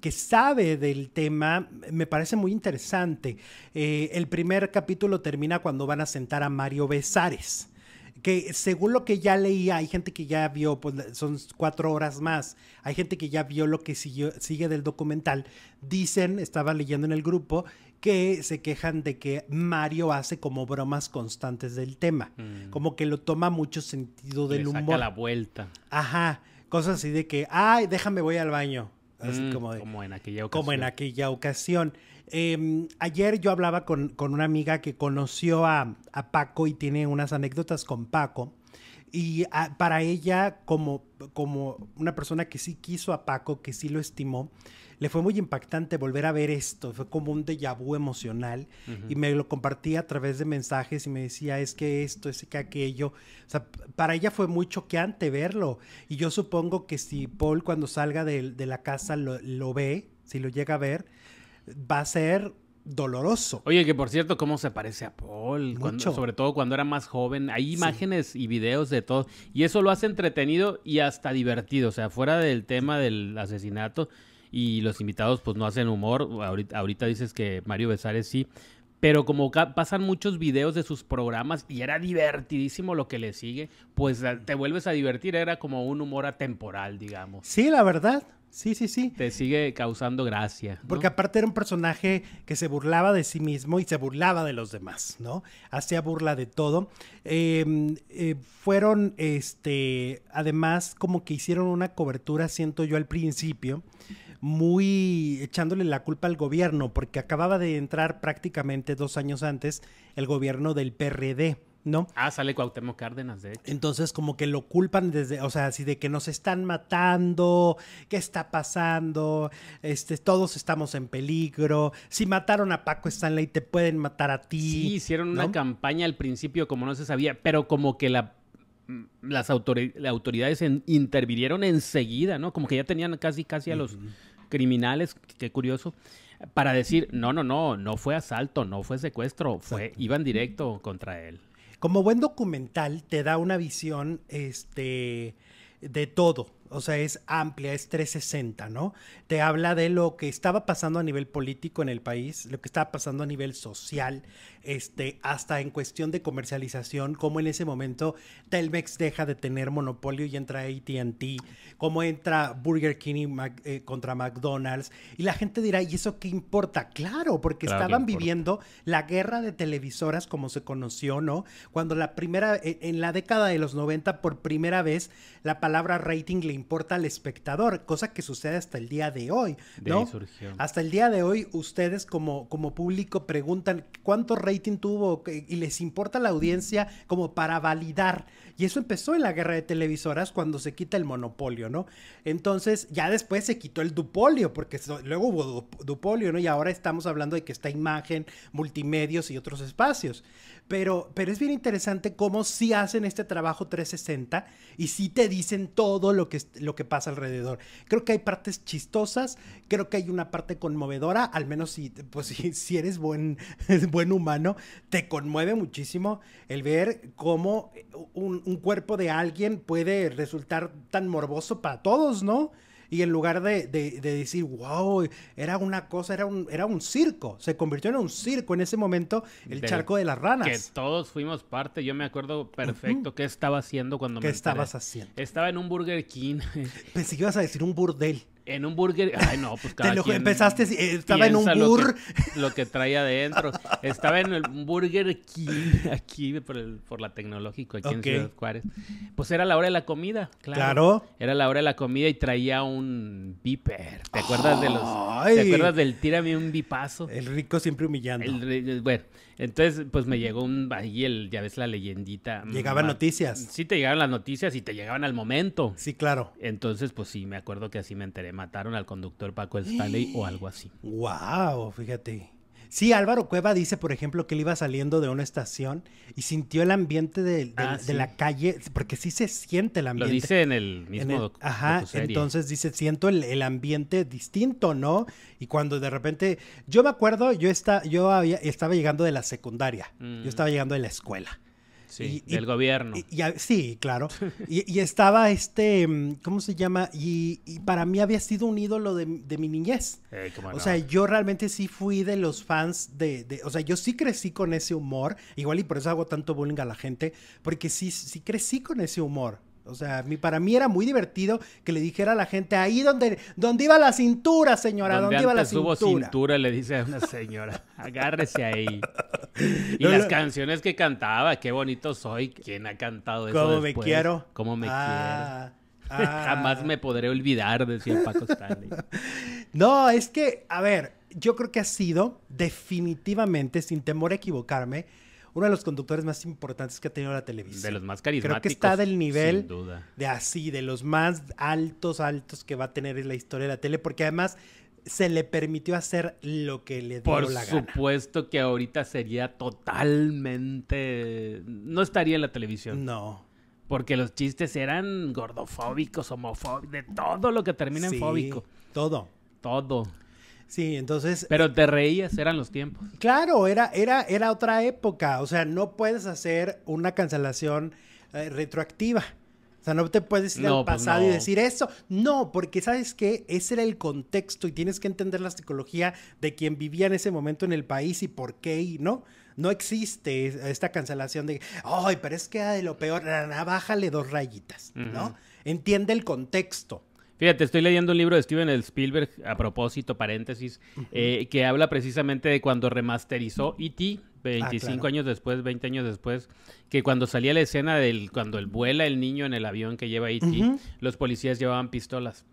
que sabe del tema, me parece muy interesante. Eh, el primer capítulo termina cuando van a sentar a Mario Besares que según lo que ya leía, hay gente que ya vio, pues son cuatro horas más, hay gente que ya vio lo que sigue del documental, dicen, estaba leyendo en el grupo, que se quejan de que Mario hace como bromas constantes del tema, mm. como que lo toma mucho sentido del Le humor. la vuelta. Ajá, cosas así de que, ay, déjame voy al baño. Así mm, como, como en aquella ocasión. Como en aquella ocasión. Em, ayer yo hablaba con, una amiga que conoció a, Paco y tiene unas anécdotas con Paco. Y ah, para ella, como, como una persona que sí quiso a Paco, que sí lo estimó, le fue muy impactante volver a ver esto. Fue como un déjà vu emocional. Y me lo compartía a través de mensajes y me decía, es que esto, es que aquello. O sea, para ella fue muy choqueante verlo. Y yo supongo que si Paul cuando salga de, la casa lo, lo ve, si lo llega a ver, va a ser doloroso. Oye, que por cierto, ¿cómo se parece a Paul? sobre todo cuando era más joven. Hay imágenes y videos de todo. Y eso lo hace entretenido y hasta divertido. O sea, fuera del tema del asesinato y los invitados pues no hacen humor. Ahorita, ahorita dices que Mario Besares sí. Pero como pasan muchos videos de sus programas y era divertidísimo lo que le sigue, pues te vuelves a divertir. Era como un humor atemporal, digamos. Sí, la verdad. Sí, sí, sí. Te sigue causando gracia. Porque aparte era un personaje que se burlaba de sí mismo y se burlaba de los demás, ¿no? Hacía burla de todo. Em, eh, fueron, este, además, como que hicieron una cobertura, siento yo al principio, muy echándole la culpa al gobierno, porque acababa de entrar prácticamente dos años antes el gobierno del PRD. ¿no? Ah, sale Cuauhtémoc Cárdenas, de hecho. Entonces, como que lo culpan desde, o sea, así de que nos están matando, ¿qué está pasando? Este, todos estamos en peligro. Si mataron a Paco Stanley, te pueden matar a ti. Sí, hicieron una campaña al principio como no se sabía, pero como que la las autoridades intervinieron enseguida, ¿no? Como que ya tenían casi casi a los criminales, qué curioso, para decir, no, no, no, no fue asalto, no fue secuestro, fue, iban directo contra él como buen documental te da una visión este, de todo. O sea, es amplia, es 360, ¿no? Te habla de lo que estaba pasando a nivel político en el país, lo que estaba pasando a nivel social, este, hasta en cuestión de comercialización, cómo en ese momento Telmex deja de tener monopolio y entra ATT, cómo entra Burger King eh, contra McDonald's. Y la gente dirá, ¿y eso qué importa? Claro, porque estaban viviendo la guerra de televisoras como se conoció, ¿no? Cuando la primera, e, en la década de los 90, por primera vez, la palabra rating le importa al espectador, cosa que sucede hasta el día de hoy, ¿no? hasta el día de hoy, ustedes como, como público preguntan cuánto rating tuvo y les importa la audiencia como para validar. Y eso empezó en la guerra de televisoras cuando se quita el monopolio, ¿no? Entonces, ya después se quitó el dupolio, porque luego hubo dupolio, ¿no? Y ahora estamos hablando de que está imagen, multimedios y otros espacios. Pero, pero es bien interesante cómo sí hacen este trabajo 360 y sí te dicen todo lo que, lo que pasa alrededor. Creo que hay partes chistosas, creo que hay una parte conmovedora, al menos si, pues, si, eres buen, buen humano, te conmueve muchísimo el ver cómo un, un cuerpo de alguien puede resultar tan morboso para todos, ¿no? Y en lugar de, decir, wow, era una cosa, era un, era un circo, se convirtió en un circo en ese momento el charco de las ranas. Que todos fuimos parte, yo me acuerdo perfecto qué estaba haciendo cuando ¿Qué estabas haciendo? Estaba en un Burger King. Pensé que ibas a decir un burdel. En un burger. Ay, no, pues cada Te lo empezaste, eh, estaba en un bur. Lo que, traía adentro. Estaba en el Burger King, aquí por, el, por la tecnológico, aquí en Ciudad Juárez. Pues era la hora de la comida, claro. Era la hora de la comida y traía un viper. ¿Te acuerdas de los. ¿Te acuerdas del tírame un bipazo? El rico siempre humillando. El, bueno, entonces, pues me llegó un. Ahí el, ya ves la leyendita. Llegaban noticias. Sí, te llegaban las noticias y te llegaban al momento. Sí, claro. Entonces, pues sí, me acuerdo que así me enteré mataron al conductor Paco Stanley o algo así. Wow, fíjate. Sí, Álvaro Cueva dice, por ejemplo, que él iba saliendo de una estación y sintió el ambiente de, ah, la calle, porque sí se siente el ambiente. Lo dice en el mismo Ajá, entonces dice, siento el, ambiente distinto, ¿no? Y cuando de repente, yo me acuerdo, yo, está, yo había, estaba llegando de la secundaria, yo mm. estaba llegando de la escuela. Sí, del gobierno. sí, claro. y, estaba este, mm, ¿cómo se llama? Y, para mí había sido un ídolo de, mi niñez. o sea, yo realmente sí fui de los fans de, de, o sea, yo sí crecí con ese humor, igual y por eso hago tanto bullying a la gente, porque sí, sí crecí con ese humor. O sea, para mí era muy divertido que le dijera a la gente ahí donde, donde iba la cintura, señora, donde, iba la cintura. cintura, le dice a una señora, agárrese ahí. Y las canciones que cantaba, qué bonito soy, ¿quién ha cantado eso? ¿Cómo me quiero? ¿Cómo me ah, quiero? Ah. Jamás me podré olvidar, decía Paco Stanley. no, es que, a ver, yo creo que ha sido definitivamente, sin temor a equivocarme, uno de los conductores más importantes que ha tenido la televisión. De los más carismáticos. Creo que está del nivel de así, de los más altos, altos que va a tener en la historia de la tele, porque además se le permitió hacer lo que le dio la gana. Por supuesto que ahorita sería totalmente... No estaría en la televisión. No. Porque los chistes eran gordofóbicos, homofóbicos, de todo lo que termina en fóbico. Todo. Todo. Sí, entonces. Pero te reías, eran los tiempos. Claro, era, era, era otra época. O sea, no puedes hacer una cancelación eh, retroactiva. O sea, no te puedes ir al pues pasado y decir eso. No, porque sabes que ese era el contexto y tienes que entender la psicología de quien vivía en ese momento en el país y por qué y no. No existe esta cancelación de, ay, pero es que de lo peor, bájale dos rayitas, ¿no? Entiende el contexto. Fíjate, estoy leyendo un libro de Steven Spielberg, a propósito, paréntesis, eh, que habla precisamente de cuando remasterizó E.T., 25 claro. años después, 20 años después, que cuando salía la escena del cuando él vuela el niño en el avión que lleva E.T., Ujú. los policías llevaban pistolas.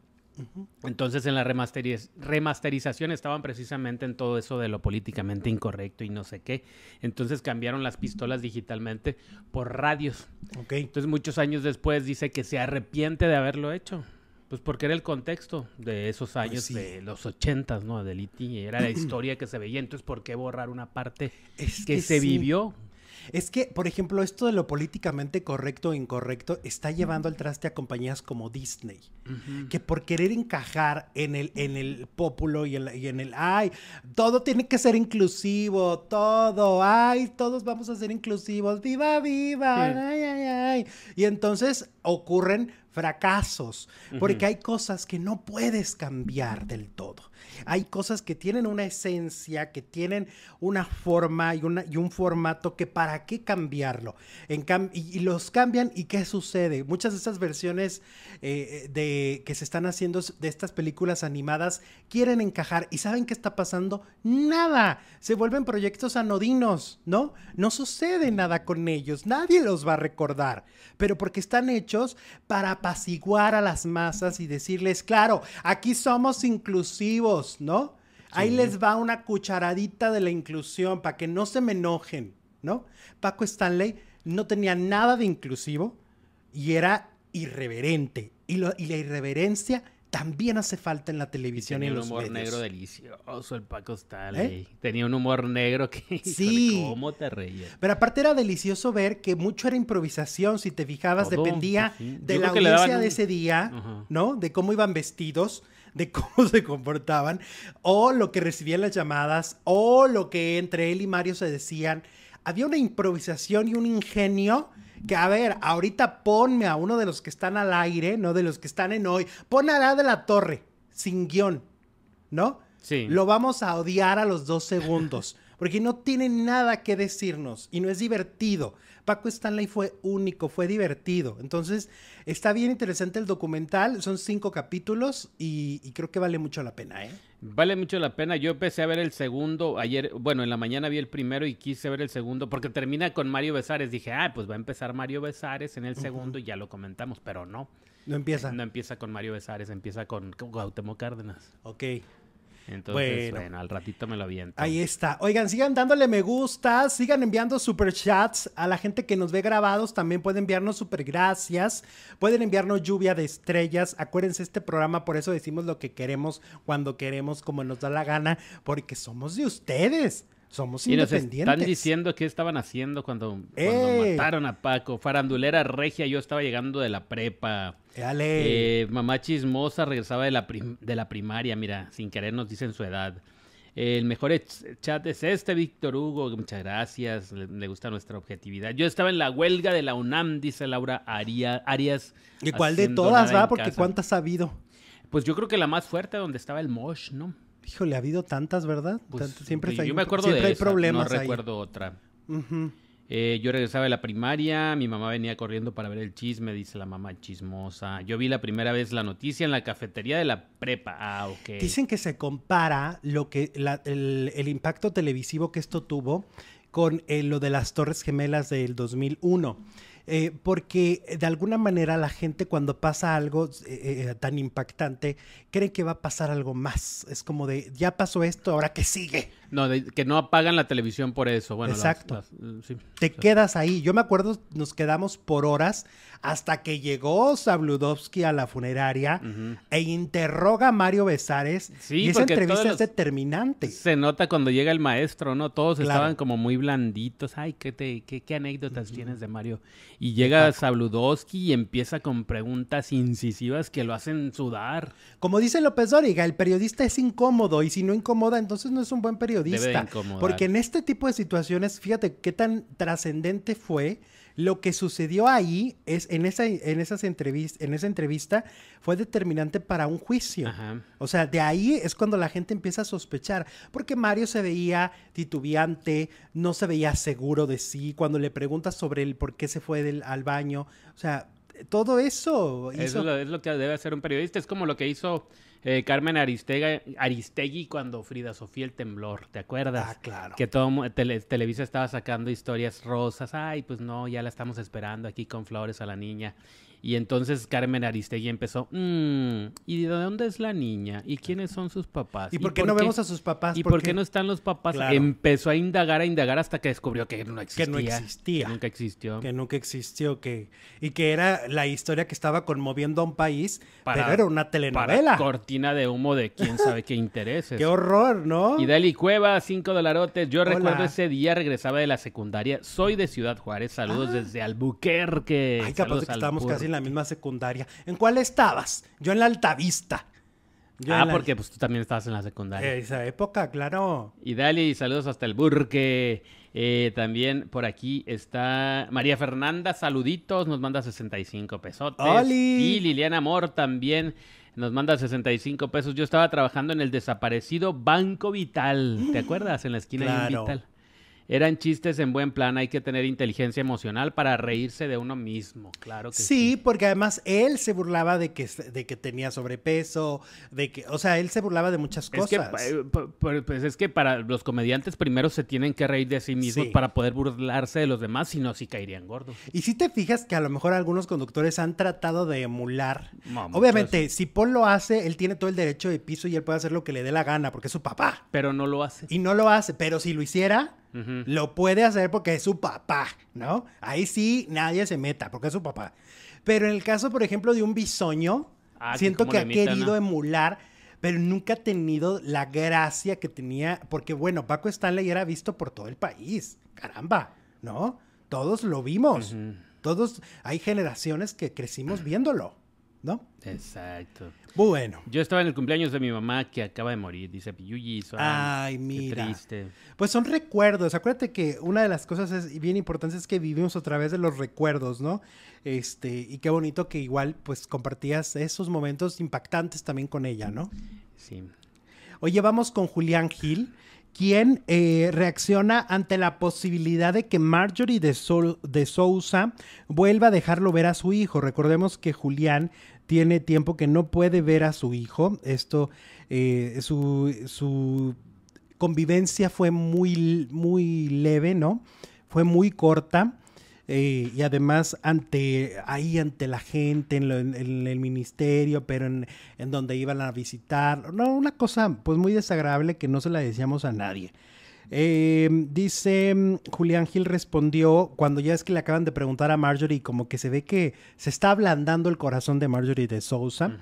Entonces en la remasteriz- remasterización estaban precisamente en todo eso de lo políticamente incorrecto y no sé qué. Entonces cambiaron las pistolas digitalmente por radios. Entonces muchos años después dice que se arrepiente de haberlo hecho. Pues porque era el contexto de esos años sí. de los ochentas, ¿no? Del IT. Era la historia que se veía. Entonces, ¿por qué borrar una parte Es que, que se sí. vivió? Es que, por ejemplo, esto de lo políticamente correcto o incorrecto está llevando al traste a compañías como Disney, que por querer encajar en el, en el pópulo y en, la- y en el, ay, todo tiene que ser inclusivo, todo, ay, todos vamos a ser inclusivos, viva, viva, Sí. ay, ay, ay. Y entonces ocurren fracasos, porque hay cosas que no puedes cambiar del todo. Hay cosas que tienen una esencia, que tienen una forma y, una, y un formato que para qué cambiarlo. En cam- y, los cambian y ¿qué sucede? Muchas de estas versiones eh, de, que se están haciendo de estas películas animadas quieren encajar y ¿saben qué está pasando? Nada. Se vuelven proyectos anodinos, ¿no? No sucede nada con ellos. Nadie los va a recordar. Pero porque están hechos para apaciguar a las masas y decirles, claro, aquí somos inclusivos, ¿no? Ahí les va una cucharadita de la inclusión para que no se me enojen, ¿no? Paco Stanley no tenía nada de inclusivo y era irreverente. Y, lo- y la irreverencia también hace falta en la televisión y Tenía en un los humor medios. negro delicioso el Paco Stanley. Tenía un humor negro que... Sí. ¿Cómo te reías? Pero aparte era delicioso ver que mucho era improvisación, si te fijabas, Todo, dependía sí. de Yo la audiencia de un- ese día. ¿no? De cómo iban vestidos, de cómo se comportaban, o lo que recibían las llamadas, o lo que entre él y Mario se decían. Había una improvisación y un ingenio que, a ver, ahorita ponme a uno de los que están al aire, no de los que están en hoy, pon a la de la torre, sin guion, ¿no? Sí. Lo vamos a odiar a los dos segundos, porque no tiene nada que decirnos y no es divertido. Paco Stanley fue único, fue divertido. Entonces, está bien interesante el documental, son cinco capítulos y, y creo que vale mucho la pena, ¿eh? Vale mucho la pena. Yo empecé a ver el segundo ayer, bueno, en la mañana vi el primero y quise ver el segundo porque termina con Mario Besares. Dije, ah, pues va a empezar Mario Besares en el segundo y ya lo comentamos, pero no. No empieza. No empieza con Mario Besares, empieza con, Cuauhtémoc Cárdenas. Ok. Entonces, Bueno. bueno, al ratito me lo aviento. Ahí está. Oigan, sigan dándole me gusta, sigan enviando super chats a la gente que nos ve grabados. También pueden enviarnos super gracias. Pueden enviarnos lluvia de estrellas. Acuérdense, este programa, por eso decimos lo que queremos, cuando queremos, como nos da la gana, porque somos de ustedes. Somos Y nos están diciendo qué estaban haciendo cuando, cuando ¡Eh! mataron a Paco. Farandulera regia, yo estaba llegando de la prepa. Eh, mamá chismosa regresaba de la, de la primaria, mira, sin querer nos dicen su edad. El mejor ch- chat es este, Víctor Hugo. Muchas gracias. Le, le gusta nuestra objetividad. Yo estaba en la huelga de la UNAM, dice Laura Aria- Arias. ¿Y cuál de todas va? Porque casa. cuántas ha habido. Pues yo creo que la más fuerte donde estaba el Mosh, ¿no? Híjole, ha habido tantas, ¿verdad? Pues, siempre yo, hay, yo me acuerdo siempre de hay esa, problemas no ahí. recuerdo otra. Eh, yo regresaba de la primaria, mi mamá venía corriendo para ver el chisme, dice la mamá chismosa. Yo vi la primera vez la noticia en la cafetería de la prepa. Ah, ok. Dicen que se compara lo que la- el, el impacto televisivo que esto tuvo con eh, lo de las Torres Gemelas del 2001. Eh, porque eh, de alguna manera la gente cuando pasa algo eh, eh, tan impactante cree que va a pasar algo más. Es como de, ya pasó esto, ahora que sigue. No, de- que no apagan la televisión por eso. Bueno, Exacto. las- eh, sí. Te quedas ahí. Yo me acuerdo, nos quedamos por horas hasta que llegó Sabludovsky a la funeraria e interroga a Mario Besares. Sí, y esa entrevista es determinante. Se nota cuando llega el maestro, ¿no? Todos Claro. estaban como muy blanditos. Ay, ¿qué, te, qué, qué anécdotas tienes de Mario? Y llega Sabludowski y empieza con preguntas incisivas que lo hacen sudar. Como dice López Dóriga, el periodista es incómodo y si no incomoda, entonces no es un buen periodista. Debe de incomodar. Porque en este tipo de situaciones, fíjate qué tan trascendente fue lo que sucedió ahí es en esa en esas entrevistas en esa entrevista fue determinante para un juicio. Ajá. O sea, de ahí es cuando la gente empieza a sospechar, porque Mario se veía titubeante, no se veía seguro de sí, cuando le preguntas sobre el por qué se fue del, al baño, o sea, todo eso. Eso es lo, es lo que debe hacer un periodista. Es como lo que hizo eh, Carmen Aristega, Aristegui cuando Frida Sofía el temblor, ¿te acuerdas? Ah, claro. Que todo tele- Televisa estaba sacando historias rosas. Ay, pues no, ya la estamos esperando aquí con flores a la niña. Y entonces Carmen Aristegui empezó, "Mm, ¿y de dónde es la niña? ¿Y quiénes son sus papás? ¿Y por qué no vemos a sus papás? ¿Y ¿Por por qué? qué no están los papás? Claro. Empezó a indagar, a indagar hasta que descubrió que no existía. Que no existía. que nunca existió. que nunca existió, que y que era la historia que estaba conmoviendo a un país, Para- pero era una Para telenovela. cortina de humo de quién sabe qué intereses. Qué horror, ¿no? Y Dali Cueva, cinco dolarotes. Yo Hola. recuerdo ese día, regresaba de la secundaria. Soy de Ciudad Juárez. Saludos desde Albuquerque. Ah. Ay, capaz de que estábamos casi en la misma secundaria. ¿En cuál estabas? Yo en la Altavista. Yo Ah, la- porque pues tú también estabas en la secundaria. Esa época, claro. Y Dali, saludos hasta el Burque. Eh, también por aquí está María Fernanda, saluditos, nos manda 65 pesotes. ¡Oli! Y Liliana Amor también nos manda 65 pesos. Yo estaba trabajando en el desaparecido Banco Vital, ¿te acuerdas? En la esquina de Claro. un Vital. Eran chistes en buen plan, hay que tener inteligencia emocional para reírse de uno mismo, claro que sí. Sí, porque además él se burlaba de que, de que tenía sobrepeso, de que, o sea, él se burlaba de muchas Es que, cosas. eh, pues es que para los comediantes primero se tienen que reír de sí mismos Sí. para poder burlarse de los demás, si no, sí caerían gordos. Y si te fijas que a lo mejor algunos conductores han tratado de emular. No, Obviamente, si Paul lo hace, él tiene todo el derecho de piso y él puede hacer lo que le dé la gana, porque es su papá. Pero no lo hace. Y no lo hace, pero si lo hiciera, Lo puede hacer porque es su papá, ¿no? Ahí sí nadie se meta, porque es su papá. Pero en el caso, por ejemplo, de un bisoño, Ah, siento que ha querido ¿no? emular, pero nunca ha tenido la gracia que tenía, porque bueno, Paco Stanley era visto por todo el país, caramba, ¿no? Todos lo vimos, todos, hay generaciones que crecimos viéndolo, ¿no? Exacto. Bueno. Yo estaba en el cumpleaños de mi mamá que acaba de morir, dice Piyuyi. Ay, qué mira. triste. Pues son recuerdos. Acuérdate que una de las cosas es bien importantes es que vivimos a través de los recuerdos, ¿no? Este, y qué bonito que igual pues compartías esos momentos impactantes también con ella, ¿no? Sí. Oye, vamos con Julián Gil, quien eh, reacciona ante la posibilidad de que Marjorie de, Sol- de Sousa vuelva a dejarlo ver a su hijo. Recordemos que Julián tiene tiempo que no puede ver a su hijo. Esto, eh, su, su convivencia fue muy, muy leve, ¿no? Fue muy corta. eh, y además ante ahí ante la gente en, lo- en- el ministerio pero en, en donde iban a visitar no una cosa pues muy desagradable que no se la decíamos a nadie Eh, dice mm, Julián Gil respondió cuando ya es que le acaban de preguntar a Marjorie como que se ve que se está ablandando el corazón de Marjorie de Sousa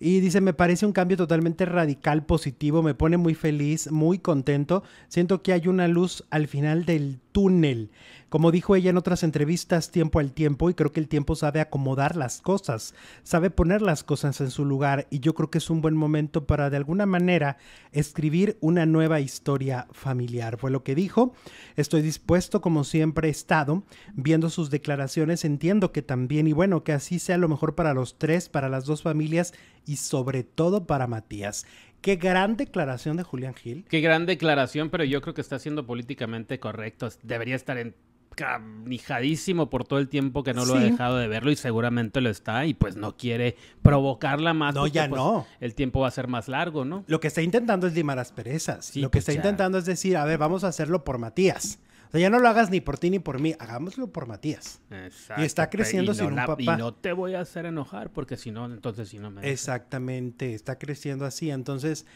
y dice, me parece un cambio totalmente radical, positivo, me pone muy feliz, muy contento. Siento que hay una luz al final del túnel. Como dijo ella en otras entrevistas, tiempo al tiempo, y creo que el tiempo sabe acomodar las cosas, sabe poner las cosas en su lugar, y yo creo que es un buen momento para de alguna manera escribir una nueva historia familiar. Fue lo que dijo. Estoy dispuesto, como siempre he estado, viendo sus declaraciones, entiendo que también, y bueno, que así sea lo mejor para los tres, para las dos familias y sobre todo para Matías. Qué gran declaración de Julián Gil. Qué gran declaración, pero yo creo que está siendo políticamente correcto. Debería estar encanijadísimo por todo el tiempo que no lo ha dejado de verlo y seguramente lo está y pues no quiere provocarla más. No, porque, ya pues, no. El tiempo va a ser más largo, ¿no? Lo que está intentando es limar las perezas. Sí, lo que pues está ya. intentando es decir, a ver, vamos a hacerlo por Matías. O sea, ya no lo hagas ni por ti ni por mí, hagámoslo por Matías. Exacto, Y está creciendo y sin un papá. Y no te voy a hacer enojar porque si no, entonces si no me... Exactamente, está creciendo así. Entonces,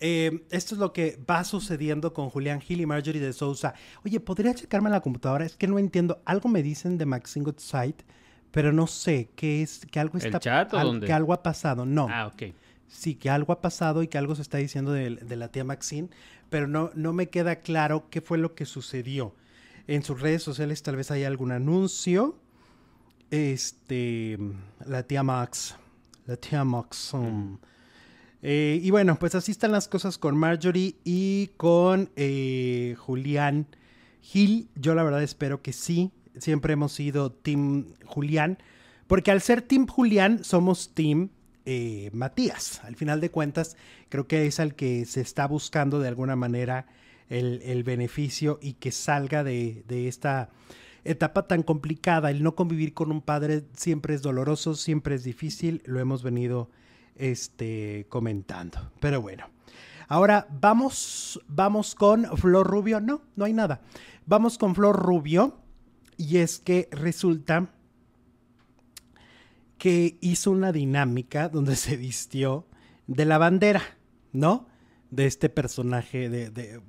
eh, esto es lo que va sucediendo con Julián Gil y Marjorie de Sousa. Oye, ¿podría checarme en la computadora? Es que no entiendo. Algo me dicen de Maxine Goodside, pero no sé qué es, que algo ¿El está... chat o al- dónde? Que algo ha pasado. No. Ah, ok. Sí, que algo ha pasado y que algo se está diciendo de, de la tía Maxine, pero no, no me queda claro qué fue lo que sucedió. En sus redes sociales tal vez haya algún anuncio. Este, la tía Max, la tía Max. eh, y bueno, pues así están las cosas con Marjorie y con eh, Julián Gil. Yo la verdad espero que sí. Siempre hemos sido Team Julián. Porque al ser Team Julián, somos Team eh, Matías. Al final de cuentas, creo que es al que se está buscando de alguna manera el, el beneficio y que salga de, de esta etapa tan complicada, el no convivir con un padre siempre es doloroso, siempre es difícil, lo hemos venido este, comentando. Pero bueno, ahora vamos, vamos con Flor Rubio. No, no hay nada. Vamos con Flor Rubio y es que resulta que hizo una dinámica donde se vistió de la bandera, ¿no? De este personaje de...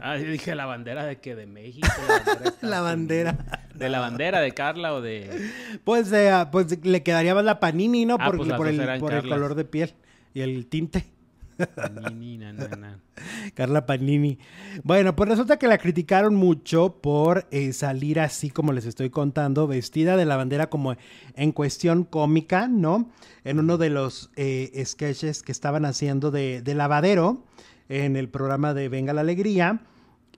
Ah, dije la bandera de que de México. La bandera. De, la bandera de Carla o de... Pues, pues le quedaría más la panini, ¿no? Ah, pues por, el, por el color de piel y el tinte. Carla Panini. Bueno, pues resulta que la criticaron mucho por eh, salir así como les estoy contando, vestida de la bandera como en cuestión cómica, ¿no? En uno de los eh, sketches que estaban haciendo de, de lavadero en el programa de Venga la Alegría.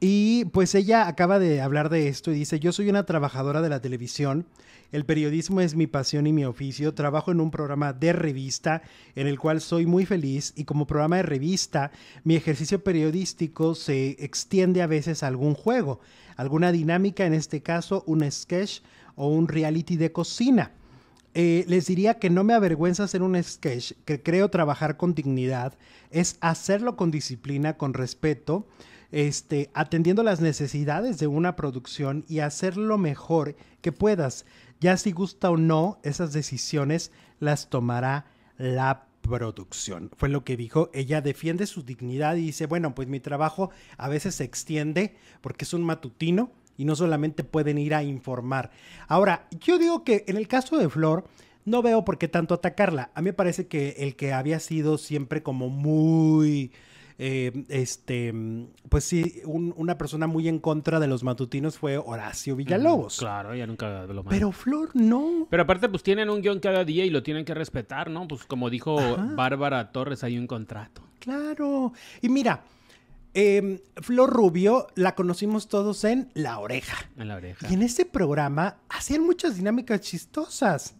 Y pues ella acaba de hablar de esto y dice, yo soy una trabajadora de la televisión el periodismo es mi pasión y mi oficio. Trabajo en un programa de revista en el cual soy muy feliz y como programa de revista mi ejercicio periodístico se extiende a veces a algún juego, alguna dinámica, en este caso un sketch o un reality de cocina. Eh, les diría que no me avergüenza hacer un sketch, que creo trabajar con dignidad, es hacerlo con disciplina, con respeto, este, atendiendo las necesidades de una producción y hacer lo mejor que puedas. Ya si gusta o no, esas decisiones las tomará la producción. Fue lo que dijo. Ella defiende su dignidad y dice, bueno, pues mi trabajo a veces se extiende porque es un matutino y no solamente pueden ir a informar. Ahora, yo digo que en el caso de Flor, no veo por qué tanto atacarla. A mí me parece que el que había sido siempre como muy eh, este, pues sí, una persona muy en contra de los matutinos fue Horacio Villalobos. claro, ya nunca lo Pero Flor no. Pero aparte, pues tienen un guion cada día y lo tienen que respetar, ¿no? Pues como dijo Bárbara Torres, hay un contrato. Claro. Y mira, em, Flor Rubio la conocimos todos en La Oreja. En La Oreja. Y en ese programa hacían muchas dinámicas chistosas.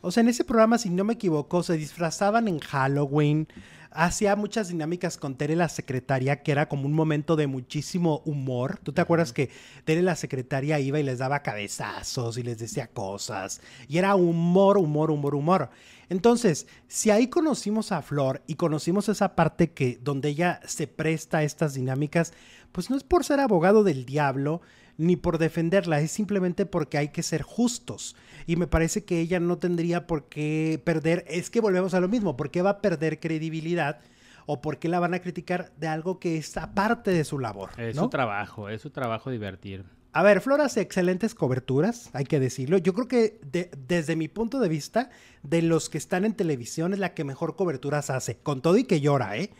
O sea, en ese programa, si no me equivoco, se disfrazaban en Halloween hacía muchas dinámicas con Tere la secretaria, que era como un momento de muchísimo humor. ¿Tú te acuerdas que Tere la secretaria iba y les daba cabezazos y les decía cosas? Y era humor, humor, humor, humor. Entonces, si ahí conocimos a Flor y conocimos esa parte que donde ella se presta a estas dinámicas, pues no es por ser abogado del diablo, ni por defenderla, es simplemente porque hay que ser justos. Y me parece que ella no tendría por qué perder, es que volvemos a lo mismo, ¿por qué va a perder credibilidad? ¿O por qué la van a criticar de algo que es aparte de su labor? Es su trabajo, es su trabajo divertir. A ver, Flor hace excelentes coberturas, hay que decirlo. Yo creo que desde mi punto de vista, de los que están en televisión, es la que mejor coberturas hace. Con todo y que llora, ¿eh?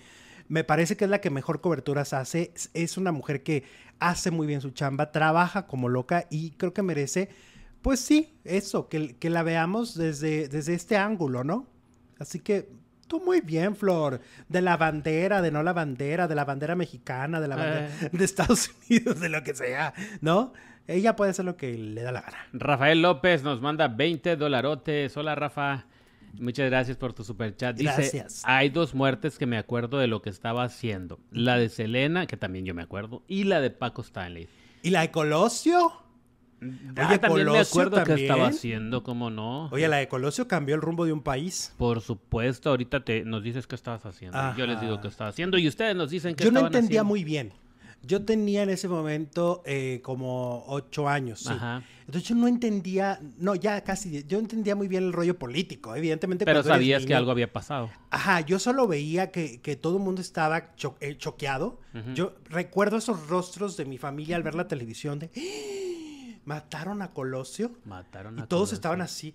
Me parece que es la que mejor coberturas hace. Es una mujer que hace muy bien su chamba, trabaja como loca y creo que merece, pues sí, eso, que, que la veamos desde, desde este ángulo, ¿no? Así que tú muy bien, Flor, de la bandera, de no la bandera, de la bandera mexicana, de la bandera eh. de Estados Unidos, de lo que sea, ¿no? Ella puede hacer lo que le da la gana. Rafael López nos manda 20 dolarotes. Hola, Rafa. Muchas gracias por tu super chat. Dice, gracias. hay dos muertes que me acuerdo de lo que estaba haciendo. La de Selena, que también yo me acuerdo, y la de Paco Stanley. ¿Y la de Colosio? Oye, también me acuerdo que estaba haciendo, ¿cómo no? Oye, la de Colosio cambió el rumbo de un país. Por supuesto, ahorita te nos dices qué estabas haciendo. Yo les digo qué estaba haciendo y ustedes nos dicen que Yo no entendía muy bien. Yo tenía en ese momento eh, como ocho años. Entonces yo no entendía, no, ya casi, yo entendía muy bien el rollo político, evidentemente. Pero sabías que algo había pasado. Ajá, yo solo veía que, que todo el mundo estaba eh, choqueado. Yo recuerdo esos rostros de mi familia al ver la televisión de mataron a Colosio. Mataron a y todos estaban así,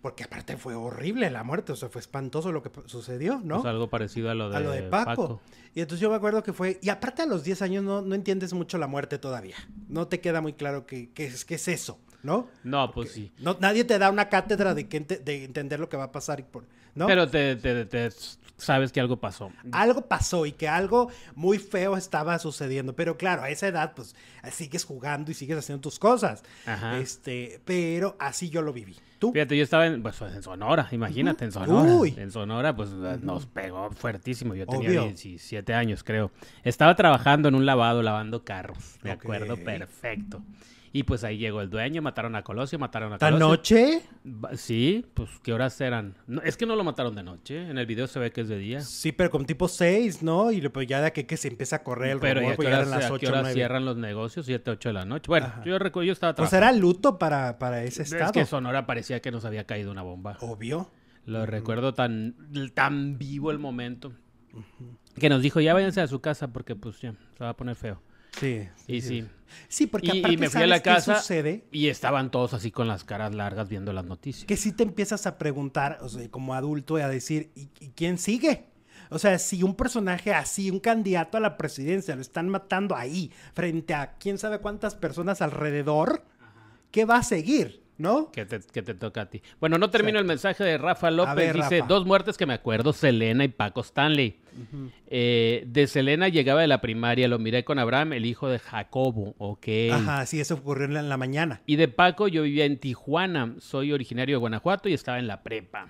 porque aparte fue horrible la muerte, o sea, fue espantoso lo que sucedió, ¿no? Pues algo parecido a lo de, Paco. Y entonces yo me acuerdo que fue, y aparte a los 10 años no, no entiendes mucho la muerte todavía, no te queda muy claro qué que es, es eso, ¿no? No, pues sí. No, nadie te da una cátedra de, que de entender lo que va a pasar, y por, ¿no? Pero te, te, te sabes que algo pasó. Algo pasó y que algo muy feo estaba sucediendo. Pero claro, a esa edad, pues sigues jugando y sigues haciendo tus cosas. Ajá. Este, pero así yo lo viví. ¿Tú? Fíjate, yo estaba en, pues, en Sonora, imagínate, en Sonora. Uy. En Sonora, pues nos pegó fuertísimo. Yo tenía 17 años, creo. Estaba trabajando en un lavado, lavando carros. Me acuerdo perfecto. Y pues ahí llegó el dueño, mataron a Colosio, mataron a ¿Esta Colosio. noche? Sí, pues ¿qué horas eran? No, es que no lo mataron de noche, en el video se ve que es de día. Sí, pero con tipo 6, ¿no? Y pues ya de aquí que se empieza a correr el Pero ¿y rumor, pues ya eran las a qué 8 horas 9. cierran los negocios? 7, 8 de la noche. Bueno, Ajá. yo recuerdo, yo estaba Pues trabajando. era luto para, para ese es estado. que Sonora parecía que nos había caído una bomba. Obvio. Lo recuerdo tan, tan vivo el momento. Que nos dijo, ya váyanse a su casa porque pues ya, se va a poner feo. Sí. Y sí. Sí, porque Y- y aparte me fui a ¿sabes la casa sucede? y estaban todos así con las caras largas viendo las noticias. Que si te empiezas a preguntar, o sea, como adulto, y a decir, ¿y, y quién sigue? O sea, si un personaje así, un candidato a la presidencia, lo están matando ahí, frente a quién sabe cuántas personas alrededor, ¿qué va a seguir? ¿No? Que te, que te toca a ti. Bueno, no termino el mensaje de Rafa López. ver, Dice, Rafa. dos muertes que me acuerdo, Selena y Paco Stanley. Eh, de Selena llegaba de la primaria, lo miré con Abraham, el hijo de Jacobo. Ok. Ajá, sí, eso ocurrió en la, mañana. Y de Paco yo vivía en Tijuana, soy originario de Guanajuato y estaba en la prepa.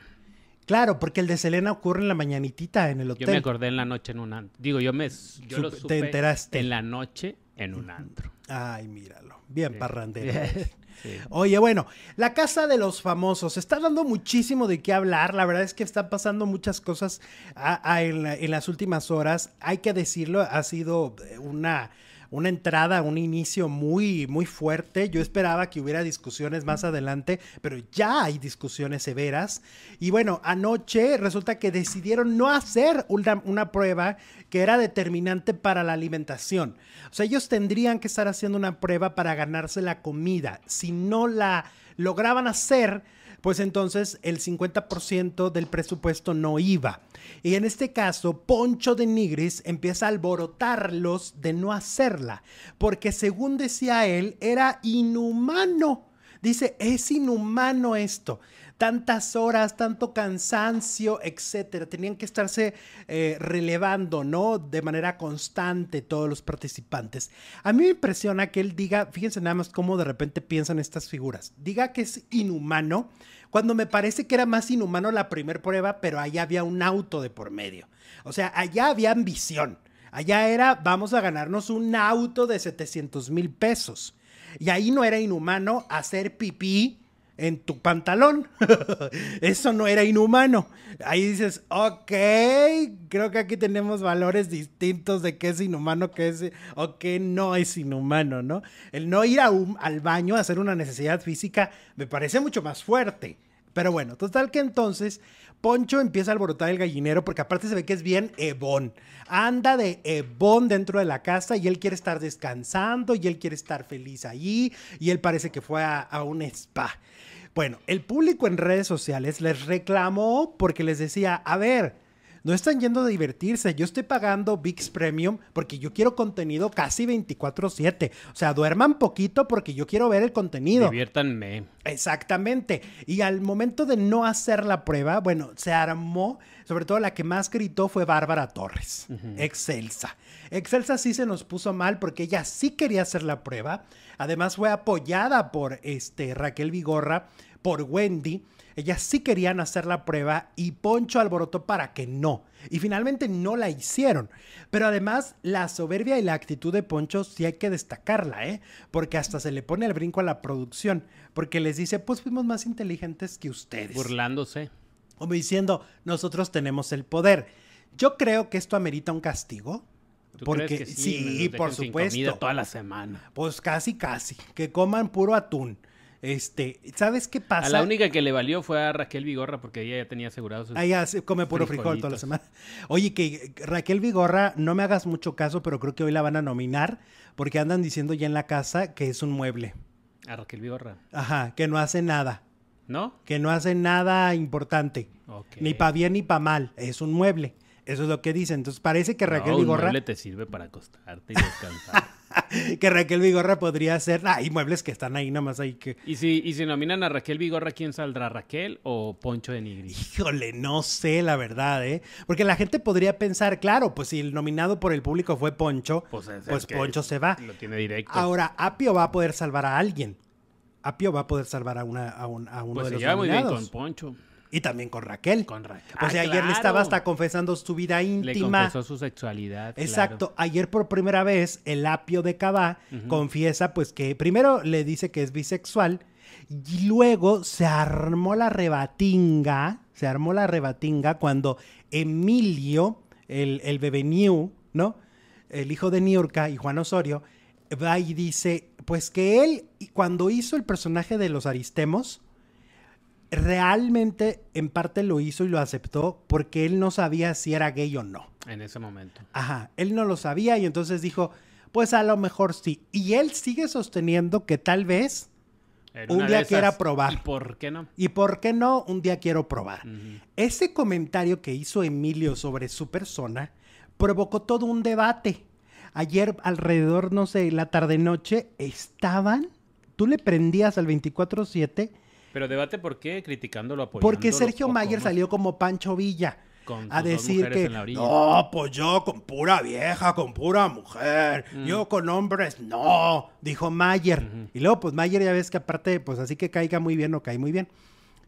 Claro, porque el de Selena ocurre en la mañanitita, en el Yo hotel. me acordé en la noche en un antro. Digo, yo me yo lo Supe- te enteraste. en la noche en un antro. Ay, míralo. Bien parrandero. Oye, bueno, la casa de los famosos está dando muchísimo de qué hablar. La verdad es que están pasando muchas cosas en las últimas horas. Hay que decirlo, ha sido eh, una, una entrada, un inicio muy, muy fuerte. Yo esperaba que hubiera discusiones más adelante, pero ya hay discusiones severas. Y bueno, anoche resulta que decidieron no hacer una, una prueba que era determinante para la alimentación. O sea, ellos tendrían que estar haciendo una prueba para ganarse la comida. Si no la lograban hacer, pues entonces el 50% del presupuesto no iba. Y en este caso, Poncho de Nigris empieza a alborotarlos de no hacerla, porque según decía él, era inhumano. Dice, es inhumano esto. Tantas horas, tanto cansancio, etcétera. Tenían que estarse eh, relevando, ¿no? De manera constante todos los participantes. A mí me impresiona que él diga, fíjense nada más cómo de repente piensan estas figuras. Diga que es inhumano, cuando me parece que era más inhumano la primera prueba, pero allá había un auto de por medio. O sea, allá había ambición. Allá era, vamos a ganarnos un auto de 700 mil pesos. Y ahí no era inhumano hacer pipí en tu pantalón. Eso no era inhumano. Ahí dices, ok, creo que aquí tenemos valores distintos de qué es inhumano, qué es, o qué no es inhumano, ¿no? El no ir a un- al baño a hacer una necesidad física me parece mucho más fuerte. Pero bueno, total que entonces Poncho empieza a alborotar el gallinero porque aparte se ve que es bien ebón. Anda de ebón dentro de la casa y él quiere estar descansando y él quiere estar feliz allí y él parece que fue a, a un spa. Bueno, el público en redes sociales les reclamó porque les decía, a ver, no están yendo a divertirse. Yo estoy pagando VIX Premium porque yo quiero contenido casi 24/7. O sea, duerman poquito porque yo quiero ver el contenido. Diviértanme. Exactamente. Y al momento de no hacer la prueba, bueno, se armó, sobre todo la que más gritó fue Bárbara Torres, Excelsa. Excelsa sí se nos puso mal porque ella sí quería hacer la prueba. Además fue apoyada por este, Raquel Vigorra, por Wendy. Ellas sí querían hacer la prueba y Poncho alborotó para que no. Y finalmente no la hicieron. Pero además, la soberbia y la actitud de Poncho sí hay que destacarla, ¿eh? Porque hasta se le pone el brinco a la producción. Porque les dice, pues fuimos más inteligentes que ustedes. Burlándose. Como diciendo, nosotros tenemos el poder. Yo creo que esto amerita un castigo. ¿Tú Porque crees que sí, Nos por dejen sin supuesto. comida toda la semana. Pues casi, casi. Que coman puro atún. Este, ¿sabes qué pasa? A la única que le valió fue a Raquel Vigorra porque ella ya tenía asegurado sus... Ahí hace- come puro frijol toda la semana. Oye, que Raquel Vigorra, no me hagas mucho caso, pero creo que hoy la van a nominar porque andan diciendo ya en la casa que es un mueble. A Raquel Vigorra. Ajá, que no hace nada. ¿No? Que no hace nada importante. Ni para bien ni para mal. Es un mueble. Eso es lo que dicen. Entonces parece que Raquel no, un Vigorra. mueble te sirve para acostarte y descansar. que Raquel Vigorra podría ser. Ah, hay muebles que están ahí nomás ahí que. y, si, y si nominan a Raquel Vigorra, ¿quién saldrá? ¿Raquel o Poncho de Nigri? Híjole, no sé la verdad, ¿eh? Porque la gente podría pensar, claro, pues si el nominado por el público fue Poncho, Pues pues, Poncho se va. Lo tiene directo. Ahora, Apio va a poder salvar a alguien. Apio va a poder salvar a, una, a, un- a uno pues de se los lleva muy bien con Poncho. Y también con Raquel. Con Raquel. Pues Ah, ayer le estaba hasta confesando su vida Le íntima. confesó su sexualidad. claro. Exacto. Ayer por primera vez el apio de Cabá confiesa pues que primero le dice que es bisexual y luego se armó la rebatinga, se armó la rebatinga cuando Emilio, el, el bebé New, ¿no? El hijo de Niurka y Juan Osorio, va y dice pues que él cuando hizo el personaje de los Aristemos, realmente en parte lo hizo y lo aceptó porque él no sabía si era gay o no. En ese momento. Ajá, él no lo sabía y entonces dijo, pues a lo mejor sí. Y él sigue sosteniendo que tal vez, Un día quiera probar. ¿Y por qué no? y por qué no, un día quiero probar. Ese comentario que hizo Emilio sobre su persona provocó todo un debate. Ayer alrededor, no sé, la tarde-noche, estaban, tú le prendías al 24-7 Pero debate por qué, criticándolo, apoyándolo. porque Sergio Mayer salió como Pancho Villa. Con a decir que no, pues yo con pura vieja, con pura mujer, Mm. yo con hombres, no, dijo Mayer. Y luego, pues Mayer ya ves que aparte, pues así que caiga muy bien o cae muy bien.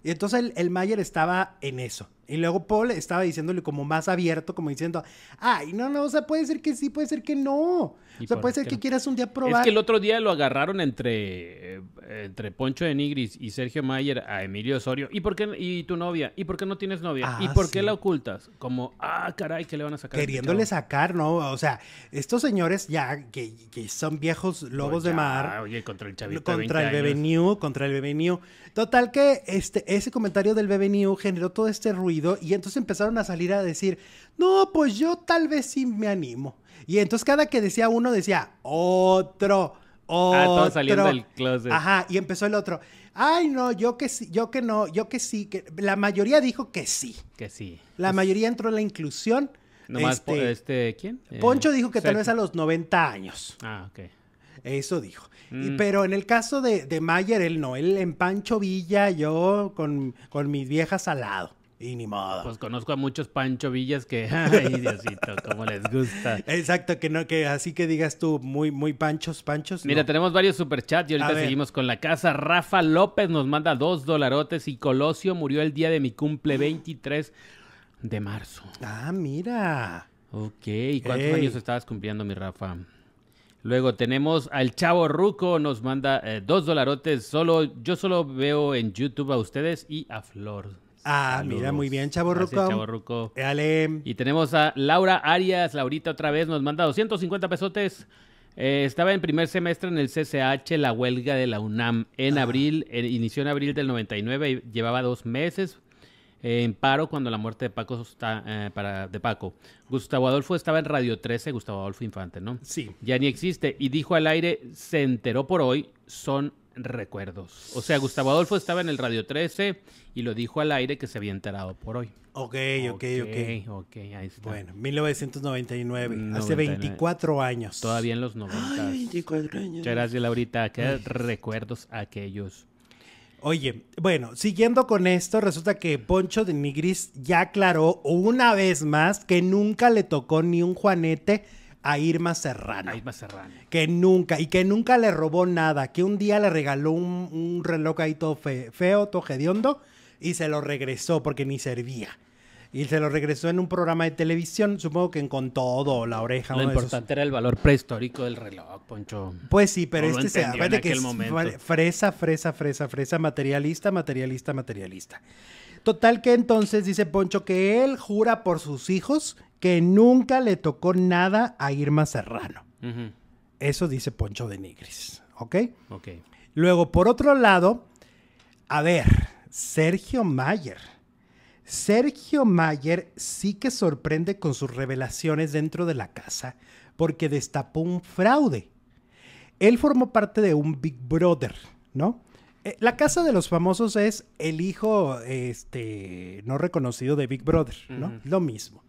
Y entonces el, el Mayer estaba en eso. Y luego Paul estaba diciéndole como más abierto, como diciendo, ay, no, no, o sea, puede ser que sí, puede ser que no. ¿Y O sea, por puede ser qué que no? quieras un día Es probar. que el otro día lo agarraron entre, eh, entre Poncho de Nigris y Sergio Mayer a Emilio Osorio. ¿Y por qué? ¿Y tu novia? ¿Y por qué no tienes novia? ¿Y Ah, por qué sí. la ocultas? Como, ah, caray, ¿qué le van a sacar? a este Queriéndole chavo? sacar, ¿no? O sea, estos señores ya que, que son viejos lobos Pues de ya, mar. Oye, contra el chavito de contra el 20 bebé años. New, contra el bebé New. Total que este, ese comentario del bebé New generó todo este ruido y entonces empezaron a salir a decir, no, pues yo tal vez sí me animo. Y entonces cada que decía uno decía, otro, otro. Ah, todos saliendo del closet. Ajá, y empezó el otro, ay no, yo que sí, yo que no, yo que sí, que la mayoría dijo que sí. Que sí. La mayoría entró en la inclusión. Nomás, po- Este, este, ¿quién? Eh, Poncho dijo que tal vez a los 90 años. Ah, ok. Eso dijo. Y- Mm. pero en el caso de, de Mayer, él no. Él en Pancho Villa, yo con, con mis viejas al lado. Y ni modo. Pues conozco a muchos Pancho Villas que, ay, Diosito, cómo les gusta. Exacto, que no, que así que digas tú, muy, muy panchos, panchos. Mira, no. tenemos varios superchats y ahorita seguimos con la casa. Rafa López nos manda dos dolarotes y Colosio murió el día de mi cumple 23 de marzo. Ah, mira. Ok, ¿y cuántos Ey. años estabas cumpliendo, mi Rafa? Luego tenemos al Chavo Ruco, nos manda eh, dos dolarotes. Solo, yo solo veo en YouTube a ustedes y a Flor. Ah, Saludos. mira, muy bien, Chavo Gracias, Ruco. Chavo Ruco. Dale. Y tenemos a Laura Arias, Laurita otra vez, nos manda 250 pesotes. Eh, estaba en primer semestre en el CCH, la huelga de la UNAM, en Ah. abril, eh, inició en abril del 99 y llevaba dos meses eh, en paro cuando la muerte de Paco está, eh, para, de Paco. Gustavo Adolfo estaba en Radio 13, Gustavo Adolfo Infante, ¿no? Sí. Ya ni existe. Y dijo al aire, se enteró por hoy, son recuerdos. O sea, Gustavo Adolfo estaba en el Radio 13 y lo dijo al aire que se había enterado por hoy. Ok, ok, ok. Ok, ahí está. Bueno, 1999. Hace 99. 24 años. Todavía en los 90. Ay, 24 años. Muchas gracias, Laurita. Qué recuerdos aquellos. Oye, bueno, siguiendo con esto, resulta que Poncho de Nigris ya aclaró una vez más que nunca le tocó ni un juanete a Irma Serrano. Ahí va Serrano. Que nunca, y que nunca le robó nada, que un día le regaló un, un reloj ahí todo fe- feo, todo hediondo, y se lo regresó porque ni servía. Y se lo regresó en un programa de televisión, supongo que en Con Todo, La Oreja. Lo importante era el valor prehistórico del reloj, Poncho. Pues sí, pero No este se que es momento. fre- fresa, fresa, fresa, fresa, materialista, materialista, materialista. Total que entonces dice Poncho que él jura por sus hijos que nunca le tocó nada a Irma Serrano. Eso dice Poncho de Nigris, ¿ok? Ok. Luego, por otro lado, a ver, Sergio Mayer. Sergio Mayer sí que sorprende con sus revelaciones dentro de la casa porque destapó un fraude. Él formó parte de un Big Brother, ¿no? Eh, La casa de los famosos es el hijo este, no reconocido de Big Brother, ¿no? Lo mismo.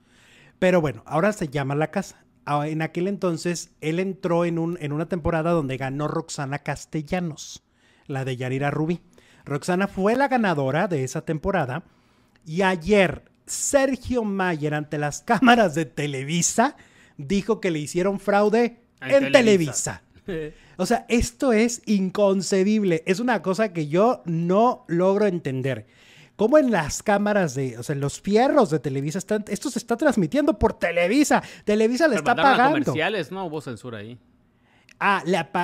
Pero bueno, ahora se llama La Casa. Ah, En aquel entonces, él entró en, un, en una temporada donde ganó Roxana Castellanos, la de Yarira Rubí. Roxana fue la ganadora de esa temporada y ayer Sergio Mayer ante las cámaras de Televisa dijo que le hicieron fraude En en, Televisa. Televisa. O sea, esto es inconcebible. Es una cosa que yo no logro entender. cómo en las cámaras de, o sea, en los fierros de Televisa están, esto se está transmitiendo por Televisa. Televisa le Pero está pagando. comerciales, no hubo censura ahí. Ah,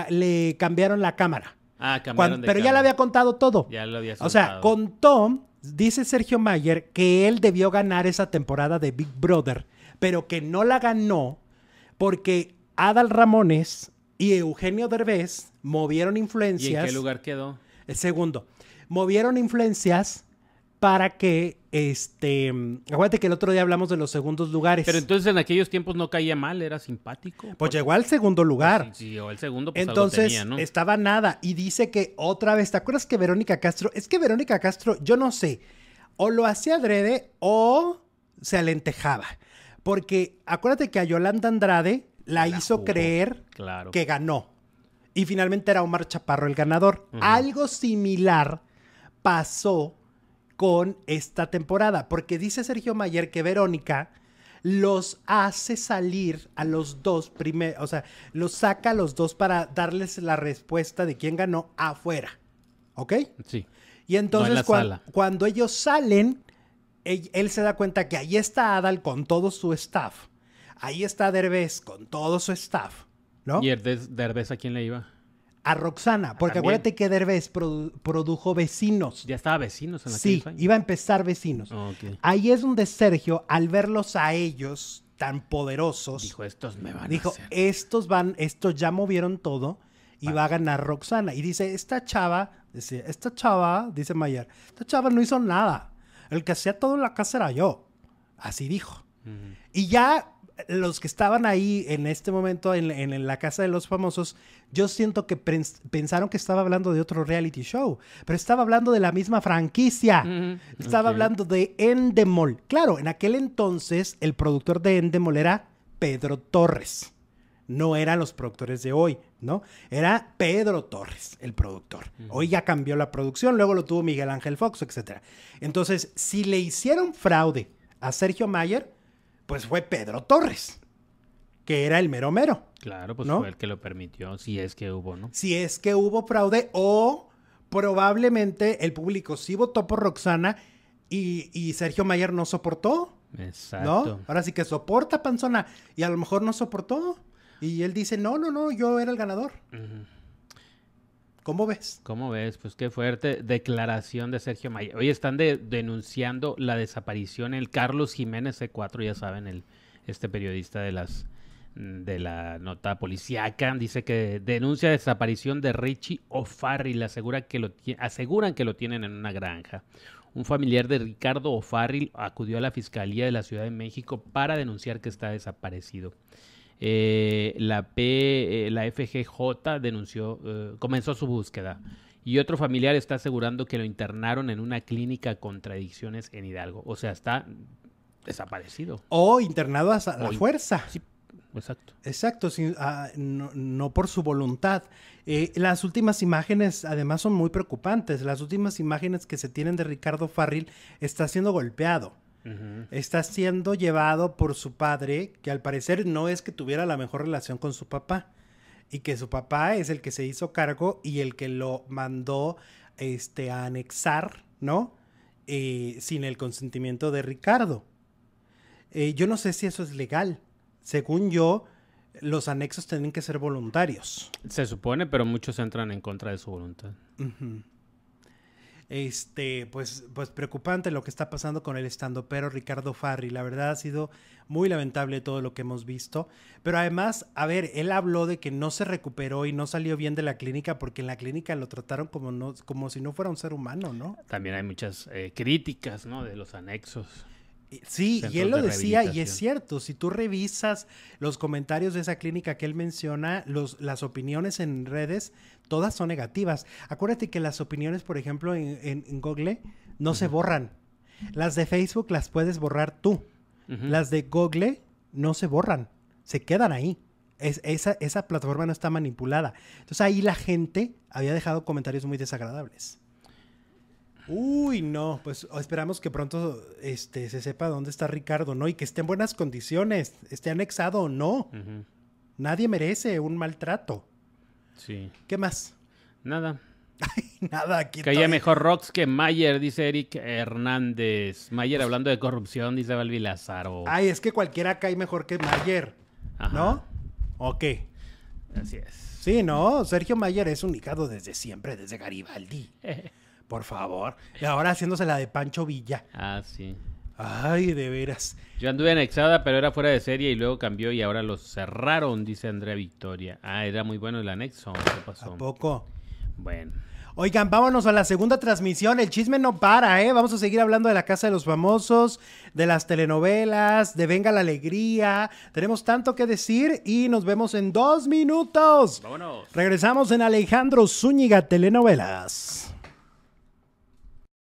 le, cambiaron la cámara. Ah, cambiaron Cuan- de pero ya le había contado todo. Ya lo había O sea, soltado. contó, dice Sergio Mayer, que él debió ganar esa temporada de Big Brother, pero que no la ganó porque Adal Ramones y Eugenio Derbez movieron ¿Y influencias. en qué lugar quedó? El segundo, movieron influencias para que, este, acuérdate que el otro día hablamos de los segundos lugares. Pero entonces en aquellos tiempos no caía mal, era simpático. pues llegó al segundo lugar. Si llegó el segundo, pues Entonces algo tenía, ¿no? estaba nada y dice que otra vez, ¿te acuerdas que Verónica Castro? Es que Verónica Castro, yo no sé, o lo hacía adrede o se alentejaba. Porque acuérdate que a Yolanda Andrade la, La hizo jugó, creer Claro. que ganó. Y finalmente era Omar Chaparro el ganador. Algo similar pasó con esta temporada, porque dice Sergio Mayer que Verónica los hace salir a los dos primero, o sea, los saca a los dos para darles la respuesta de quién ganó afuera. ¿Ok? Sí. Y entonces cuando ellos salen, él, él se da cuenta que ahí está Adal con todo su staff. Ahí está Derbez con todo su staff. ¿no? ¿Y Derbez, Derbez a quién le iba? A Roxana, porque También. acuérdate que Derbez produ- produjo Vecinos. Ya estaba vecinos en Sí, aquellos años. iba a empezar Vecinos. Ok. Ahí es donde Sergio, al verlos a ellos tan poderosos, Dijo, estos me van dijo, a hacer. estos van, estos ya movieron todo y va a ganar Roxana. Y dice, esta chava, dice, esta chava, dice Mayer, esta chava no hizo nada. El que hacía todo en la casa era yo. Así dijo. Y ya los que estaban ahí en este momento en, en- en la casa de los famosos, yo siento que pens- pensaron que estaba hablando de otro reality show, pero estaba hablando de la misma franquicia. Estaba hablando de Endemol. Claro, en aquel entonces el productor de Endemol era Pedro Torres. No eran los productores de hoy, ¿no? Era Pedro Torres, el productor. Hoy ya cambió la producción, luego lo tuvo Miguel Ángel Fox, etc. Entonces, si le hicieron fraude a Sergio Mayer, pues fue Pedro Torres, que era el mero mero. Claro, pues ¿No? fue el que lo permitió, si es que hubo, ¿no? Si es que hubo fraude o probablemente el público sí votó por Roxana y, y Sergio Mayer no soportó, Exacto. ¿no? Ahora sí que soporta Panzona y a lo mejor no soportó. Y él dice, no, no, no, yo era el ganador. Ujú. ¿Cómo ves? ¿Cómo ves? Pues qué fuerte declaración de Sergio Mayer. Hoy están de- denunciando la desaparición el Carlos Jiménez C4, ya saben, el este periodista de las de la nota policíaca dice que denuncia desaparición de Richie O'Farrill, asegura que lo aseguran que lo tienen en una granja. Un familiar de Ricardo O'Farrill acudió a la Fiscalía de la Ciudad de México para denunciar que está desaparecido. Eh, la P, eh, la FGJ denunció, eh, comenzó su búsqueda. Y otro familiar está asegurando que lo internaron en una clínica con adicciones en Hidalgo. O sea, está desaparecido. O internado a la O fuerza. Sí, exacto. Exacto, sin- ah, no, no por su voluntad. Eh, las últimas imágenes, además, son muy preocupantes. Las últimas imágenes que se tienen de Ricardo Farril está siendo golpeado. Está siendo llevado por su padre, que al parecer no es que tuviera la mejor relación con su papá. Y que su papá es el que se hizo cargo y el que lo mandó este, a anexar, ¿no? Eh, sin el consentimiento de Ricardo. Eh, yo no sé si eso es legal. Según yo, los anexos tienen que ser voluntarios. Se supone, pero muchos entran en contra de su voluntad. Este, pues, pues preocupante lo que está pasando con el estando pero Ricardo Farri. La verdad ha sido muy lamentable todo lo que hemos visto. Pero además, a ver, él habló de que no se recuperó y no salió bien de la clínica porque en la clínica lo trataron como, no, como si no fuera un ser humano, ¿no? También hay muchas eh, críticas, ¿no? De los anexos. Sí, y él lo de decía y es cierto, si tú revisas los comentarios de esa clínica que él menciona, los, las opiniones en redes, todas son negativas. Acuérdate que las opiniones, por ejemplo, en, en- en Google no se borran. Las de Facebook las puedes borrar tú. Las de Google no se borran, se quedan ahí. Es- esa, esa plataforma no está manipulada. Entonces ahí la gente había dejado comentarios muy desagradables. Uy, no, pues esperamos que pronto este, se sepa dónde está Ricardo, ¿no? Y que esté en buenas condiciones, esté anexado o no. Nadie merece un maltrato. Sí. ¿Qué más? Nada. Nada, aquí Caía estoy. mejor Rox que Mayer, dice Eric Hernández. Mayer hablando de corrupción, dice Valvi Lázaro. Ay, es que cualquiera cae mejor que Mayer. Ajá. ¿No? ¿O qué? Así es. Sí, ¿no? Sergio Mayer es un hijado desde siempre, desde Garibaldi. Por favor. Y ahora haciéndose la de Pancho Villa. Ah, sí. Ay, de veras. Yo anduve anexada, pero era fuera de serie y luego cambió y ahora lo cerraron, dice Andrea Victoria. Ah, era muy bueno el anexo. ¿Qué ¿A pasó? poco? Bueno. Oigan, vámonos a la segunda transmisión. El chisme no para, ¿eh? Vamos a seguir hablando de la Casa de los Famosos, de las telenovelas, de Venga la Alegría. Tenemos tanto que decir y nos vemos en dos minutos. Vámonos. Regresamos en Alejandro Zúñiga Telenovelas.